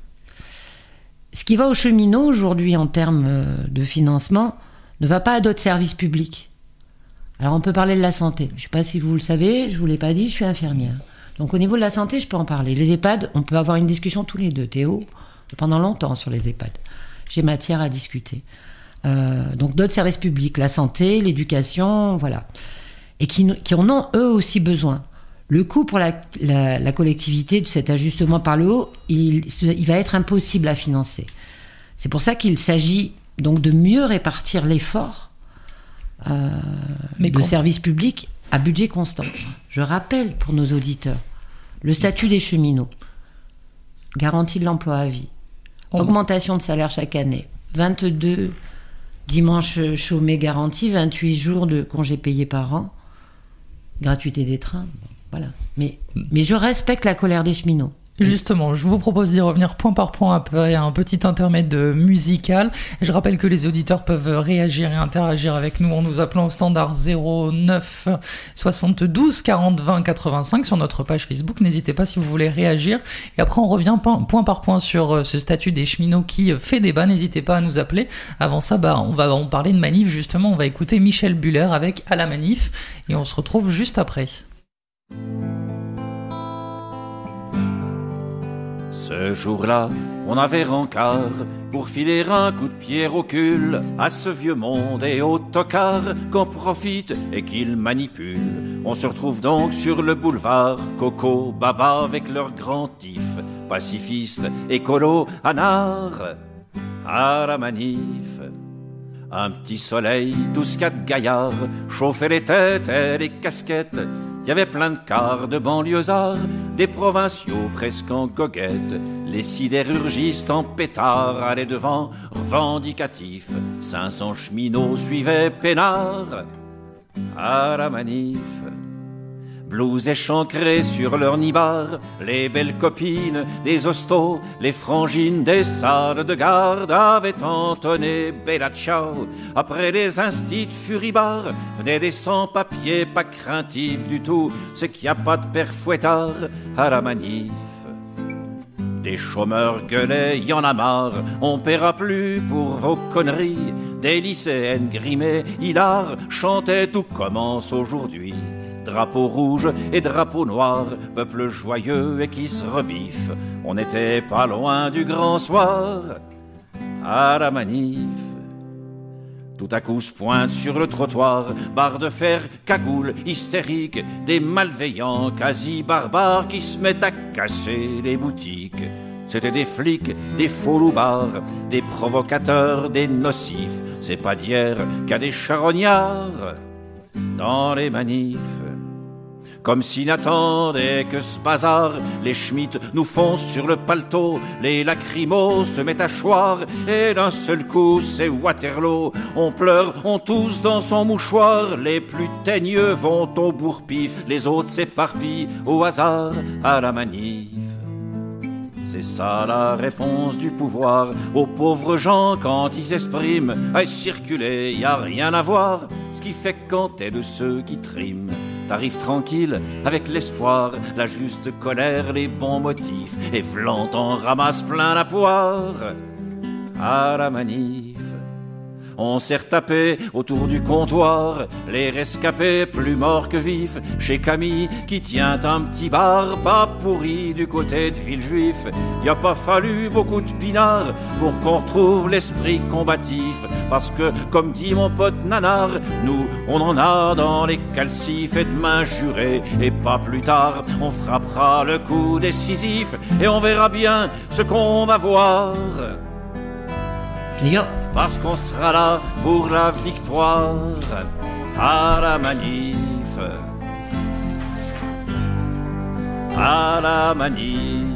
Ce qui va aux cheminots aujourd'hui en termes euh, de financement ne va pas à d'autres services publics. Alors on peut parler de la santé. Je ne sais pas si vous le savez, je ne vous l'ai pas dit, je suis infirmière. Donc au niveau de la santé, je peux en parler. Les EHPAD, on peut avoir une discussion tous les deux, Théo, pendant longtemps sur les EHPAD. J'ai matière à discuter. Euh, donc d'autres services publics, la santé, l'éducation, voilà. Et qui, qui en ont eux aussi besoin. Le coût pour la, collectivité de cet ajustement par le haut, il, il va être impossible à financer. C'est pour ça qu'il s'agit donc de mieux répartir l'effort Mais de quand- services publics à budget constant. Je rappelle pour nos auditeurs le statut des cheminots, garantie de l'emploi à vie, augmentation de salaire chaque année, 22 dimanches chômés garantis, 28 jours de congés payés par an, gratuité des trains, voilà. Mais, mais je respecte la colère des cheminots. Justement, je vous propose d'y revenir point par point après un petit intermède musical. Je rappelle que les auditeurs peuvent réagir et interagir avec nous en nous appelant au standard 09 72 40 20 85 sur notre page Facebook. N'hésitez pas si vous voulez réagir. Et après, on revient point par point sur euh, ce statut des cheminots qui fait débat. N'hésitez pas à nous appeler. Avant ça, bah, on va en parler de manif. Justement, on va écouter Michel Buller avec À la manif et on se retrouve juste après. Ce jour-là, on avait rencard pour filer un coup de pied au cul à ce vieux monde et au tocard qu'en profite et qu'il manipule. On se retrouve donc sur le boulevard, Coco, Baba avec leur grand tif, pacifiste, écolo, anard, à la manif. Un petit soleil, tous quatre gaillards, chauffaient les têtes et les casquettes. Il y avait plein de cars de banlieusards, des provinciaux presque en goguette. Les sidérurgistes en pétard allaient devant, revendicatifs. 500 cheminots suivaient peinard à la manif. Blouses échancrées sur leur nibar, les belles copines des hostos, les frangines des salles de garde avaient entonné Bella Ciao. Après les instits furibars, venaient des sans-papiers pas craintifs du tout, c'est qu'il n'y a pas de père fouettard à la manif. Des chômeurs gueulaient, y en a marre, on paiera plus pour vos conneries. Des lycéennes grimées, hilar, chantaient tout commence aujourd'hui. Drapeau rouge et drapeau noir, peuple joyeux et qui se rebiffe. On n'était pas loin du grand soir à la manif. Tout à coup se pointe sur le trottoir, barre de fer, cagoule, hystérique, des malveillants quasi barbares qui se mettent à casser les boutiques. C'était des flics, des faux loupards, des provocateurs, des nocifs. C'est pas d'hier qu'à des charognards dans les manifs. Comme s'ils n'attendaient que ce bazar, les Schmitt nous foncent sur le paletot, les lacrymos se mettent à choir, et d'un seul coup c'est Waterloo. On pleure, on tousse dans son mouchoir, les plus teigneux vont au bourre-pif, les autres s'éparpillent au hasard à la manif. C'est ça la réponse du pouvoir aux pauvres gens quand ils expriment à circuler, y a rien à voir. Ce qui fait quand t'es de ceux qui triment, t'arrives tranquille avec l'espoir, la juste colère, les bons motifs, et vlant en ramasse plein la poire à la manif. On s'est retapé autour du comptoir, les rescapés plus morts que vifs, chez Camille qui tient un petit bar pas pourri du côté de Villejuif. Y a pas fallu beaucoup de pinards pour qu'on retrouve l'esprit combatif, parce que, comme dit mon pote Nanar, nous, on en a dans les calcifs et demain juré, et pas plus tard, on frappera le coup décisif, et on verra bien ce qu'on va voir. Parce qu'on sera là pour la victoire à la manif. À la manif.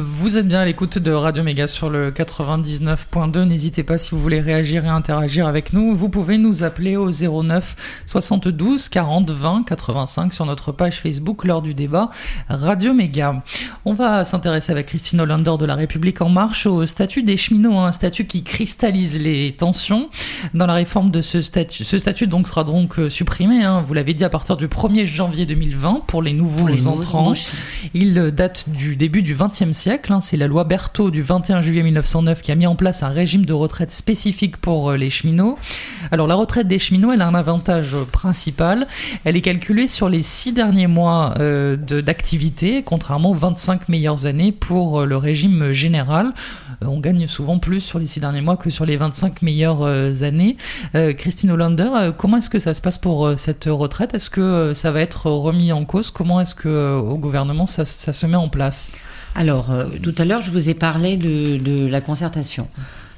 Vous êtes bien à l'écoute de Radio Méga sur le 99.2. N'hésitez pas si vous voulez réagir et interagir avec nous. Vous pouvez nous appeler au 09 72 40 20 85 sur notre page Facebook lors du débat Radio Méga. On va s'intéresser avec Christine Hollander de La République En Marche au statut des cheminots, un statut qui cristallise les tensions. Dans la réforme de ce statut, ce statut donc sera donc euh, supprimé, hein, vous l'avez dit, à partir du 1er janvier 2020 pour les nouveaux Pour les nouveaux entrants. Il date du début du XXe siècle hein. C'est la loi Berthaud du 21 juillet 1909 qui a mis en place un régime de retraite spécifique pour euh, les cheminots. Alors la retraite des cheminots, elle a un avantage euh, principal. Elle est calculée sur les six derniers mois euh, d'activité, contrairement aux 25 meilleures années pour le régime général. On gagne souvent plus sur les six derniers mois que sur les 25 meilleures années. Christine Hollander, comment est-ce que ça se passe pour cette retraite? Est-ce que ça va être remis en cause? Comment est-ce que au gouvernement ça se met en place? Alors, euh, tout à l'heure, je vous ai parlé de, la concertation.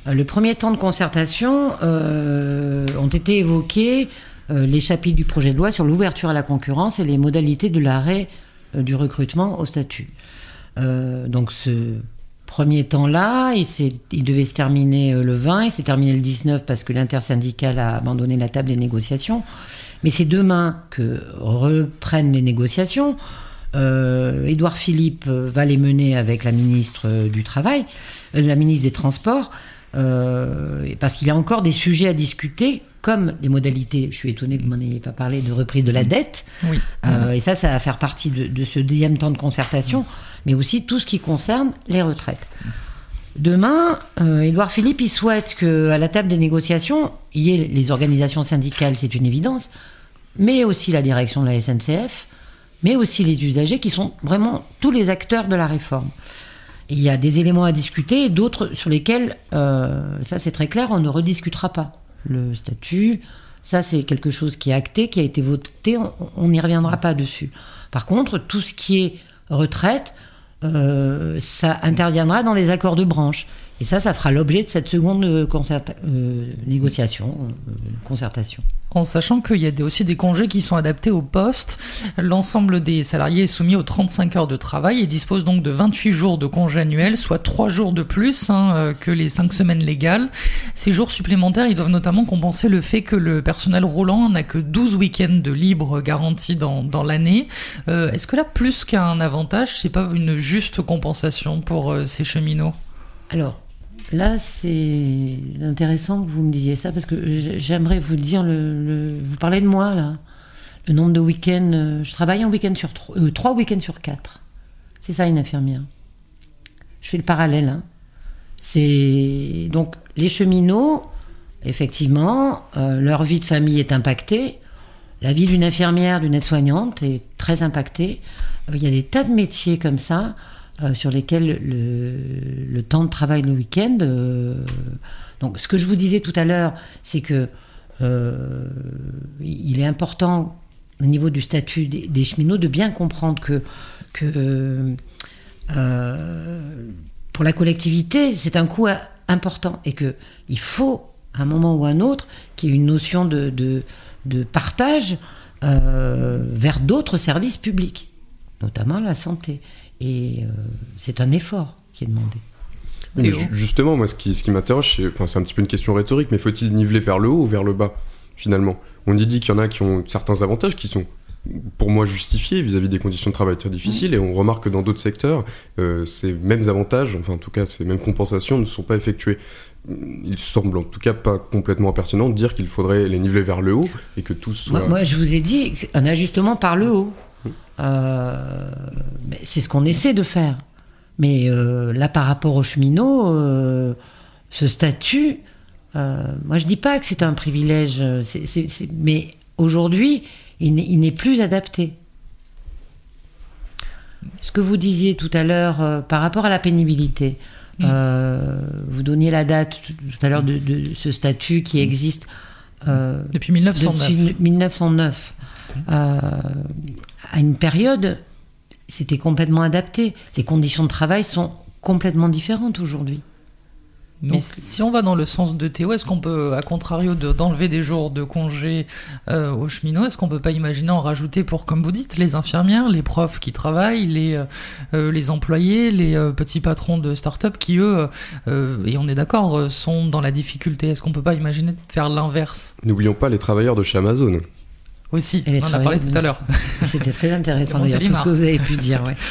Euh, le premier temps de concertation euh, ont été évoqués les chapitres du projet de loi sur l'ouverture à la concurrence et les modalités de l'arrêt du recrutement au statut. Donc, ce premier temps-là, il, il devait se terminer le 20, il s'est terminé le 19 parce que l'intersyndicale a abandonné la table des négociations. Mais c'est demain que reprennent les négociations. Euh, Édouard Philippe euh, va les mener avec la ministre euh, du Travail, la ministre des Transports, parce qu'il y a encore des sujets à discuter, comme les modalités. Je suis étonnée que vous m'en ayez pas parlé de reprise de la dette. Oui. Euh, et ça, ça va faire partie de, de ce deuxième temps de concertation, mais aussi tout ce qui concerne les retraites. Demain, euh, Édouard Philippe, il souhaite qu'à la table des négociations, il y ait les organisations syndicales, c'est une évidence, mais aussi la direction de la SNCF, mais aussi les usagers qui sont vraiment tous les acteurs de la réforme. Il y a des éléments à discuter et d'autres sur lesquels, euh, ça c'est très clair, on ne rediscutera pas. Le statut, ça c'est quelque chose qui est acté, qui a été voté, on- n'y reviendra pas dessus. Par contre, tout ce qui est retraite, euh, ça interviendra dans les accords de branche. Et ça, ça fera l'objet de cette seconde euh, concerta- euh, négociation, euh, concertation. En sachant qu'il y a aussi des congés qui sont adaptés au poste, l'ensemble des salariés est soumis aux 35 heures de travail et dispose donc de 28 jours de congés annuels, soit 3 jours de plus hein, que les 5 semaines légales. Ces jours supplémentaires, ils doivent notamment compenser le fait que le personnel roulant n'a que 12 week-ends de libre garantis dans, dans l'année. Euh, Est-ce que là, plus qu'un avantage, c'est pas une juste compensation pour ces cheminots? Alors, là, c'est intéressant que vous me disiez ça parce que j'aimerais vous dire, le, vous parlez de moi là, le nombre de week-ends. euh, je travaille un week-end sur trois, euh, trois week-ends sur quatre. C'est ça une infirmière. Je fais le parallèle. hein. C'est donc les cheminots, effectivement, euh, leur vie de famille est impactée. La vie d'une infirmière, d'une aide-soignante est très impactée. Il y a des tas de métiers comme ça euh, sur lesquels le, temps de travail le week-end. euh, donc, ce que je vous disais tout à l'heure, c'est que euh, il est important au niveau du statut des, cheminots de bien comprendre que, pour la collectivité, c'est un coût important et que il faut, à un moment ou à un autre, qu'il y ait une notion de, partage vers d'autres services publics, notamment la santé. Et euh, c'est un effort qui est demandé. Oui, mais ju- justement, moi, ce qui, ce qui m'interroge, c'est enfin, un petit peu une question rhétorique, mais faut-il niveler vers le haut ou vers le bas, finalement? On y dit qu'il y en a qui ont certains avantages qui sont, pour moi, justifiés vis-à-vis des conditions de travail très difficiles, et on remarque que dans d'autres secteurs, euh, ces mêmes avantages, enfin, en tout cas, ces mêmes compensations ne sont pas effectuées. Il semble en tout cas pas complètement pertinent de dire qu'il faudrait les niveler vers le haut et que tous soient. Moi, moi, je vous ai dit un ajustement par le haut. Euh, c'est ce qu'on essaie de faire. Mais euh, là, par rapport aux cheminots, euh, ce statut, moi, je dis pas que c'est un privilège, mais aujourd'hui, il n'est- plus adapté. Ce que vous disiez tout à l'heure euh, par rapport à la pénibilité, euh, vous donniez la date tout tout à l'heure de, de ce statut qui existe euh, Depuis 1909. depuis 1909. Euh, à une période, c'était complètement adapté. Les conditions de travail sont complètement différentes aujourd'hui. Mais si on va dans le sens de Théo, est-ce qu'on peut, à contrario de- d'enlever des jours de congé euh, aux cheminots, est-ce qu'on peut pas imaginer en rajouter pour, comme vous dites, les infirmières, les profs qui travaillent, les, euh, les employés, les euh, petits patrons de start-up qui, eux, euh, et on est d'accord, sont dans la difficulté Est-ce qu'on peut pas imaginer de faire l'inverse? N'oublions pas les travailleurs de chez Amazon. Aussi, Et les on en a parlé tout à l'heure. [LAUGHS] C'était très intéressant d'ailleurs tout ce que vous avez pu dire. ouais. [LAUGHS]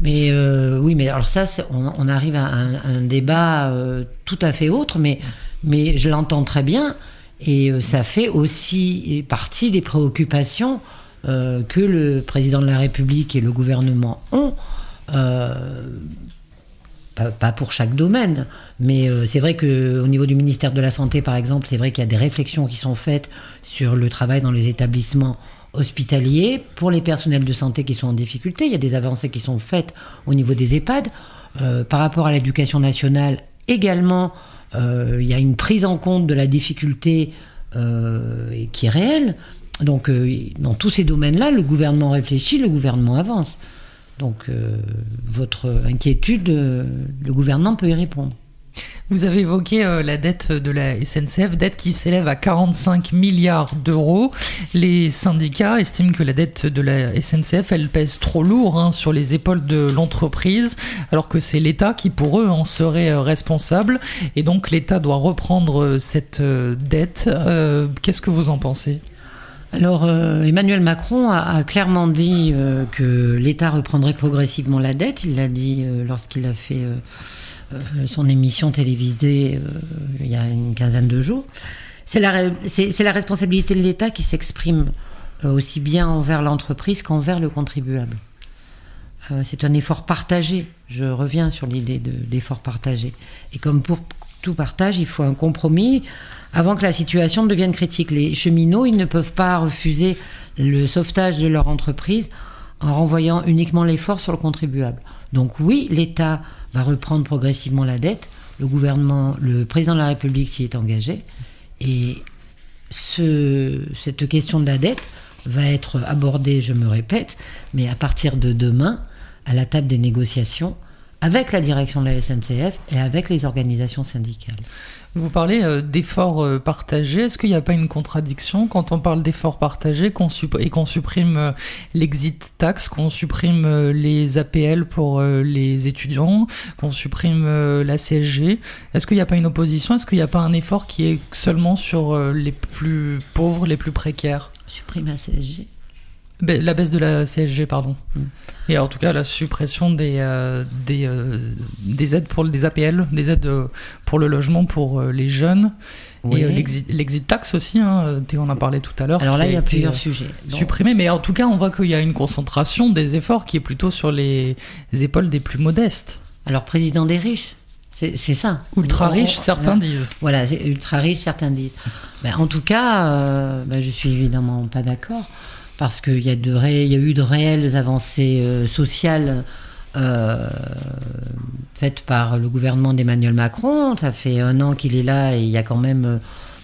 Mais euh, oui, mais alors ça, on, on arrive à un, un débat euh, tout à fait autre, mais, mais je l'entends très bien. Et euh, ça fait aussi partie des préoccupations que le président de la République et le gouvernement ont. Pas, pour chaque domaine, mais euh, c'est vrai que au niveau du ministère de la Santé, par exemple, c'est vrai qu'il y a des réflexions qui sont faites sur le travail dans les établissements hospitaliers pour les personnels de santé qui sont en difficulté. Il y a des avancées qui sont faites au niveau des EHPAD. Euh, par rapport à l'éducation nationale, également, euh, il y a une prise en compte de la difficulté qui est réelle. Donc, dans tous ces domaines-là, le gouvernement réfléchit, le gouvernement avance. Donc, euh, votre inquiétude, euh, le gouvernement peut y répondre. Vous avez évoqué euh, la dette de la SNCF, dette qui s'élève à 45 milliards d'euros. Les syndicats estiment que la dette de la SNCF, elle pèse trop lourd hein, sur les épaules de l'entreprise, alors que c'est l'État qui, pour eux, en serait responsable. Et donc l'État doit reprendre cette dette. Qu'est-ce que vous en pensez? Alors, euh, Emmanuel Macron a, clairement dit euh, que l'État reprendrait progressivement la dette. Il l'a dit euh, lorsqu'il a fait son émission télévisée il y a une quinzaine de jours. C'est la, responsabilité de l'État qui s'exprime aussi bien envers l'entreprise qu'envers le contribuable. C'est un effort partagé. Je reviens sur l'idée de- d'effort partagé. Et comme pour tout partage, il faut un compromis avant que la situation devienne critique. Les cheminots, ils ne peuvent pas refuser le sauvetage de leur entreprise en renvoyant uniquement l'effort sur le contribuable. Donc oui, l'État va reprendre progressivement la dette. Le gouvernement, le président de la République s'y est engagé. Et ce, cette question de la dette va être abordée, je me répète, mais à partir de demain, à la table des négociations, avec la direction de la SNCF et avec les organisations syndicales. Vous parlez euh, d'efforts euh, partagés. Est-ce qu'il n'y a pas une contradiction quand on parle d'efforts partagés qu'on et qu'on supprime euh, l'exit tax, qu'on supprime les APL pour les étudiants, qu'on supprime la CSG Est-ce qu'il n'y a pas une opposition? Est-ce qu'il n'y a pas un effort qui est seulement sur les plus pauvres, les plus précaires? Supprime la CSG La baisse de la CSG, pardon. Et en tout cas, la suppression des, euh, des, euh, des aides pour des APL, des aides euh, pour le logement pour les jeunes. Oui. Et euh, l'exit tax aussi, hein, Théo en a parlé tout à l'heure. Alors là, il y a plusieurs sujets. Donc- Supprimé, mais en tout cas, on voit qu'il y a une concentration des efforts qui est plutôt sur les épaules des plus modestes. Alors, président des riches, c'est ça. Ultra On- riches, on- certains disent. Voilà, ultra riches, certains disent. Ben, en tout cas, ben, je suis évidemment pas d'accord parce qu'il y, a eu de réelles avancées euh, sociales euh, faites par le gouvernement d'Emmanuel Macron. Ça fait un an qu'il est là et il y a quand même euh,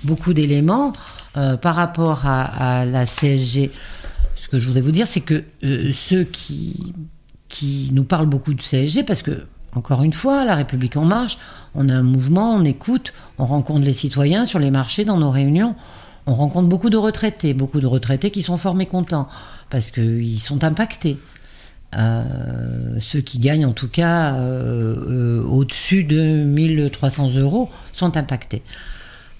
beaucoup d'éléments. Par rapport à, la CSG, ce que je voudrais vous dire, c'est que ceux qui, qui nous parlent beaucoup de CSG, parce que, encore une fois, la République en marche, on a un mouvement, on écoute, on rencontre les citoyens sur les marchés, dans nos réunions, on rencontre beaucoup de retraités, beaucoup de retraités qui sont fort mécontents, parce qu'ils sont impactés. Euh, ceux qui gagnent en tout cas euh, euh, au-dessus de 1300 euros sont impactés.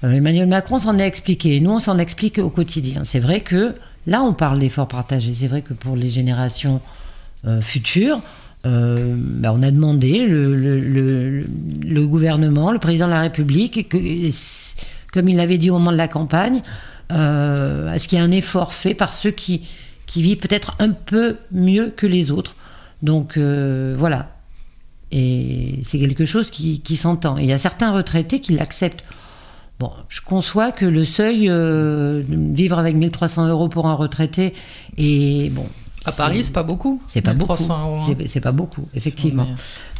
Emmanuel Macron s'en est expliqué. Nous, on s'en explique au quotidien. C'est vrai que là, on parle d'efforts partagés. C'est vrai que pour les générations futures, ben, on a demandé le- le gouvernement, le président de la République, que- comme il l'avait dit au moment de la campagne, euh, à ce qu'il y ait un effort fait par ceux qui, vivent peut-être un peu mieux que les autres. Donc euh, voilà. Et c'est quelque chose qui, qui s'entend. Il y a certains retraités qui l'acceptent. Bon, je conçois que le seuil, euh, vivre avec 1300 euros pour un retraité, et bon. À Paris, c'est pas beaucoup. C'est pas beaucoup. 1300 euros, hein. C'est- pas beaucoup, effectivement.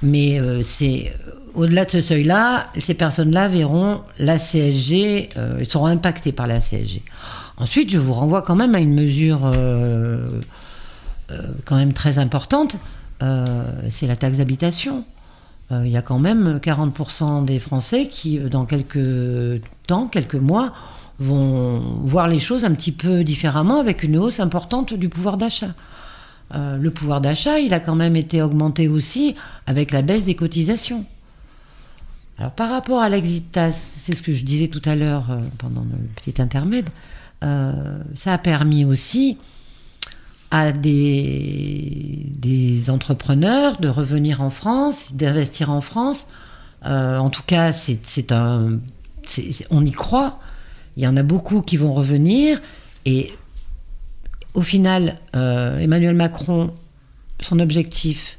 Mais euh, c'est au-delà de ce seuil-là, ces personnes-là verront la CSG, euh, ils seront impactés par la CSG. Ensuite, je vous renvoie quand même à une mesure euh, euh, quand même très importante, c'est la taxe d'habitation. Il y a quand même 40% des Français qui, dans quelques temps, quelques mois, vont voir les choses un petit peu différemment avec une hausse importante du pouvoir d'achat. Euh, le pouvoir d'achat, il a quand même été augmenté aussi avec la baisse des cotisations. Alors par rapport à l'exit tax, c'est ce que je disais tout à l'heure euh, pendant le petit intermède, euh, ça a permis aussi à des, entrepreneurs de revenir en France, d'investir en France. En tout cas, on y croit. Il y en a beaucoup qui vont revenir et au final, euh, Emmanuel Macron, son objectif,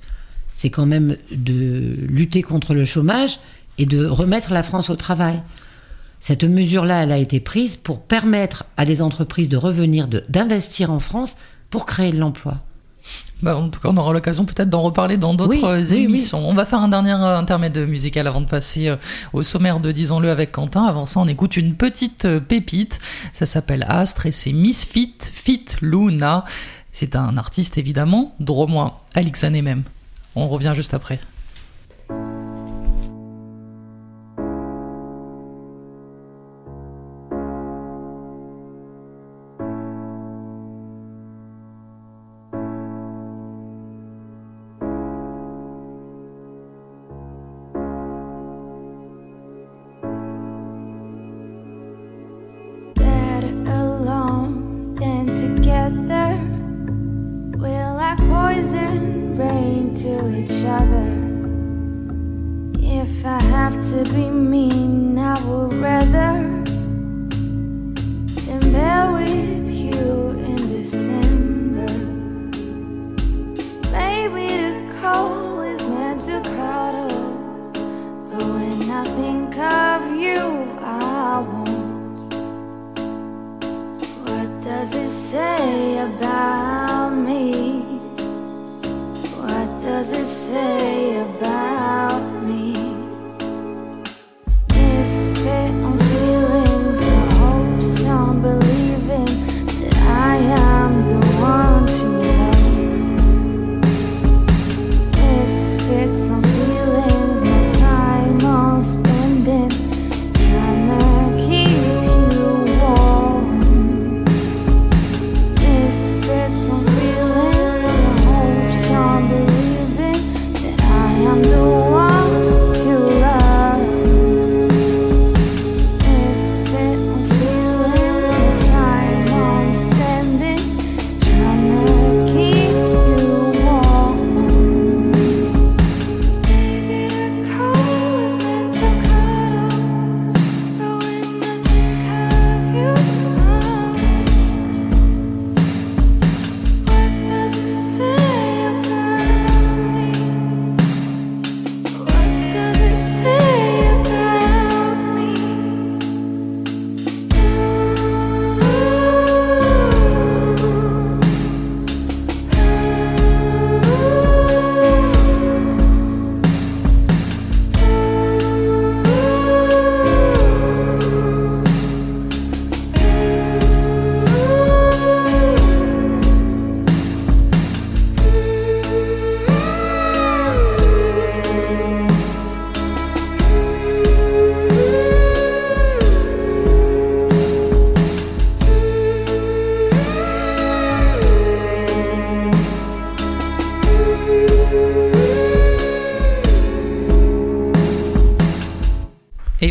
c'est quand même de lutter contre le chômage et de remettre la France au travail. Cette mesure-là, elle a été prise pour permettre à des entreprises de revenir, de- d'investir en France pour créer de l'emploi. Bah, en tout cas, on aura l'occasion peut-être d'en reparler dans d'autres Oui, euh, oui, oui. émissions. On va faire un dernier euh, intermède musical avant de passer euh, au sommaire de Disons-le avec Quentin. Avant ça, on écoute une petite pépite. Ça s'appelle Astre et c'est Misfit Fit Luna. C'est un artiste évidemment, dromois, Alixane même. On revient juste après.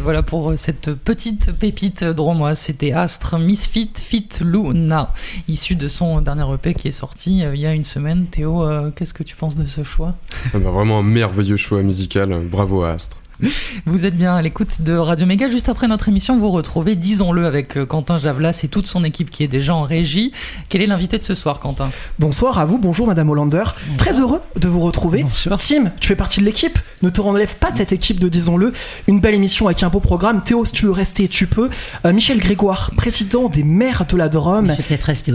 Et voilà pour euh, cette petite pépite dromoise. C'était Astre Misfit Fit Luna, issu de son dernier EP qui est sorti euh, il y a une semaine. Théo, euh, qu'est-ce que tu penses de ce choix? Ah bah, vraiment un merveilleux choix musical. Bravo à Astre. Vous êtes bien à l'écoute de Radio Méga. Juste après notre émission, vous retrouvez, disons-le, avec euh, Quentin Javlas et toute son équipe qui est déjà en régie. Quel est l'invité de ce soir, Quentin? Bonsoir à vous, bonjour Madame Hollander. Très heureux de vous retrouver. Tim, tu fais partie de l'équipe. Ne te relève pas de cette équipe de Disons-le. Une belle émission avec un beau programme. Théo, si tu veux rester, tu peux. Euh, Michel Grégoire, président des maires de la Drôme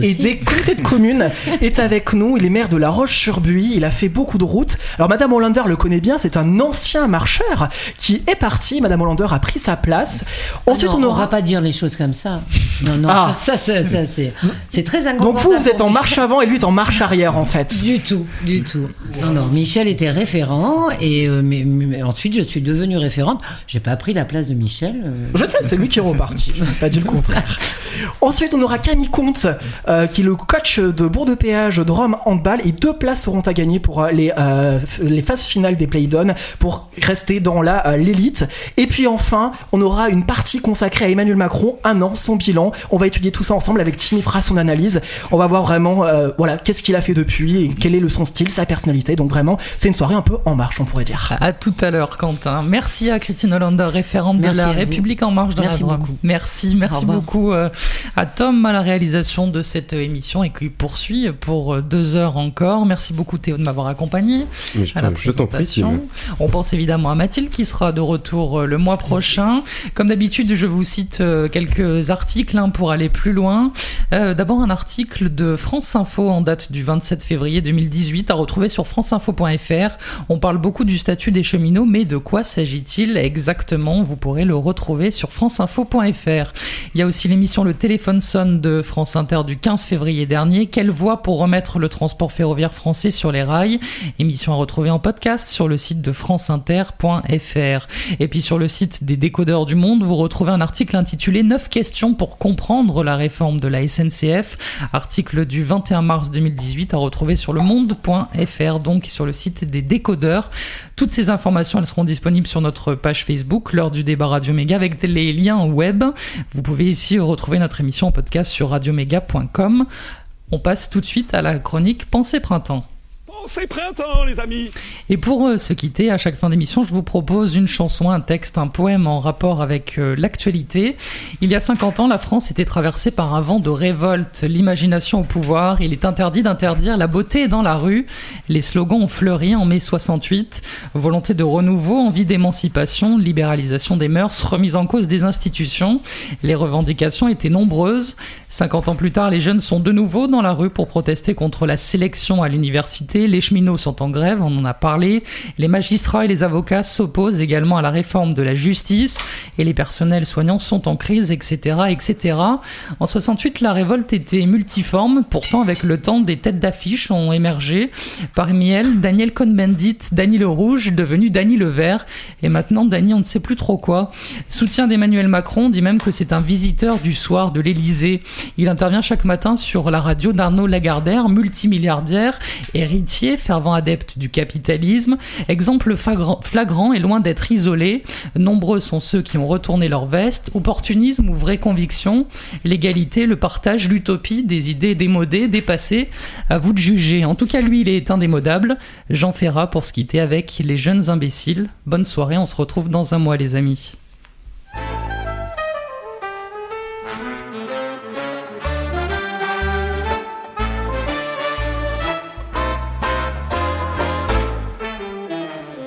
et des comités de communes, [LAUGHS] est avec nous. Il est maire de La Roche-sur-Buis. Il a fait beaucoup de routes. Alors Madame Hollander le connaît bien. C'est un ancien marcheur qui est parti. Madame Hollander a pris sa place. Ensuite, Ah non, on aura va pas dire les choses comme ça. Non, non, Ah. ça, ça, ça, c'est, c'est très Donc inconfortable. vous, vous êtes en marche avant et lui est en marche arrière en fait. Du tout, du tout. Non, non, Michel était référent et euh, mais, mais ensuite je suis devenue référente. J'ai pas pris la place de Michel. euh, Je sais, c'est lui qui est reparti. Je n'ai pas dit le contraire. [LAUGHS] Ensuite, on aura Camille Comte, euh, qui est le coach de Bourg-de-Péage de Rome Handball. Et deux places seront à gagner pour euh, les, euh, les phases finales des Play-Doh pour rester dans la euh, l'élite. Et puis enfin, on aura une partie consacrée à Emmanuel Macron, un an, son bilan. On va étudier tout ça ensemble avec Timmy fera son analyse. On va voir vraiment, euh, voilà, qu'est-ce qu'il a fait depuis et quel est le, son style, sa personnalité. Donc vraiment, c'est une soirée un peu en marche, on pourrait dire. À tout à l'heure, Quentin. Merci à Christine Hollander, référente Merci de la vous. République En Marche dans Merci la Drôme. beaucoup. Merci, merci beaucoup euh, à Tom à la réalisation de cette émission et qui poursuit pour deux heures encore. Merci beaucoup Théo de m'avoir accompagné. Mais je à la prie, présentation. Sylvain. On pense évidemment à Mathilde qui sera de retour euh, le mois prochain. Comme d'habitude, je vous cite euh, quelques articles hein, pour aller plus loin. Euh, D'abord un article de France Info en date du 27 février 2018 à retrouver sur franceinfo.fr. On parle beaucoup du statut des cheminots, mais de quoi s'agit-il exactement? Vous pourrez le retrouver sur franceinfo.fr. Il y a aussi l'émission Le téléphone sonne de France Inter du 15 février dernier. Quelle voie pour remettre le transport ferroviaire français sur les rails? Émission à retrouver en podcast sur le site de franceinter.fr. Et puis sur le site des décodeurs du monde, vous retrouvez un article intitulé 9 questions pour comprendre la réforme de la SNCF. Article du 21 mars 2018 à retrouver sur le monde.fr, donc sur le site des décodeurs. Toutes ces informations, elles seront disponibles sur notre page Facebook, l'heure du débat Radio Méga, avec les liens web. Vous pouvez ici retrouver émission en podcast sur radioméga.com. On passe tout de suite à la chronique Pensée Printemps. C'est printemps, les amis. Et pour euh, se quitter, à chaque fin d'émission, je vous propose une chanson, un texte, un poème en rapport avec euh, l'actualité. Il y a 50 ans, la France était traversée par un vent de révolte, l'imagination au pouvoir. Il est interdit d'interdire, la beauté dans la rue. Les slogans ont fleuri en mai 68. Volonté de renouveau, envie d'émancipation, libéralisation des mœurs, remise en cause des institutions. Les revendications étaient nombreuses. 50 ans plus tard, les jeunes sont de nouveau dans la rue pour protester contre la sélection à l'université. Les cheminots sont en grève, on en a parlé. Les magistrats et les avocats s'opposent également à la réforme de la justice. Et les personnels soignants sont en crise, etc., etc. En 68, la révolte était multiforme. Pourtant, avec le temps, des têtes d'affiche ont émergé. Parmi elles, Daniel Cohn-Bendit, Dany le Rouge, devenu Dany le Vert. Et maintenant, Dany, on ne sait plus trop quoi. Soutien d'Emmanuel Macron dit même que c'est un visiteur du soir de l'Élysée. Il intervient chaque matin sur la radio d'Arnaud Lagardère, multimilliardaire, héritier, fervent adepte du capitalisme. Exemple flagrant, et loin d'être isolé. Nombreux sont ceux qui ont retourné leur veste. Opportunisme ou vraie conviction L'égalité, le partage, l'utopie, des idées démodées, dépassées. À vous de juger. En tout cas, lui, il est indémodable. Jean Ferrat pour se quitter avec les jeunes imbéciles. Bonne soirée, on se retrouve dans un mois, les amis.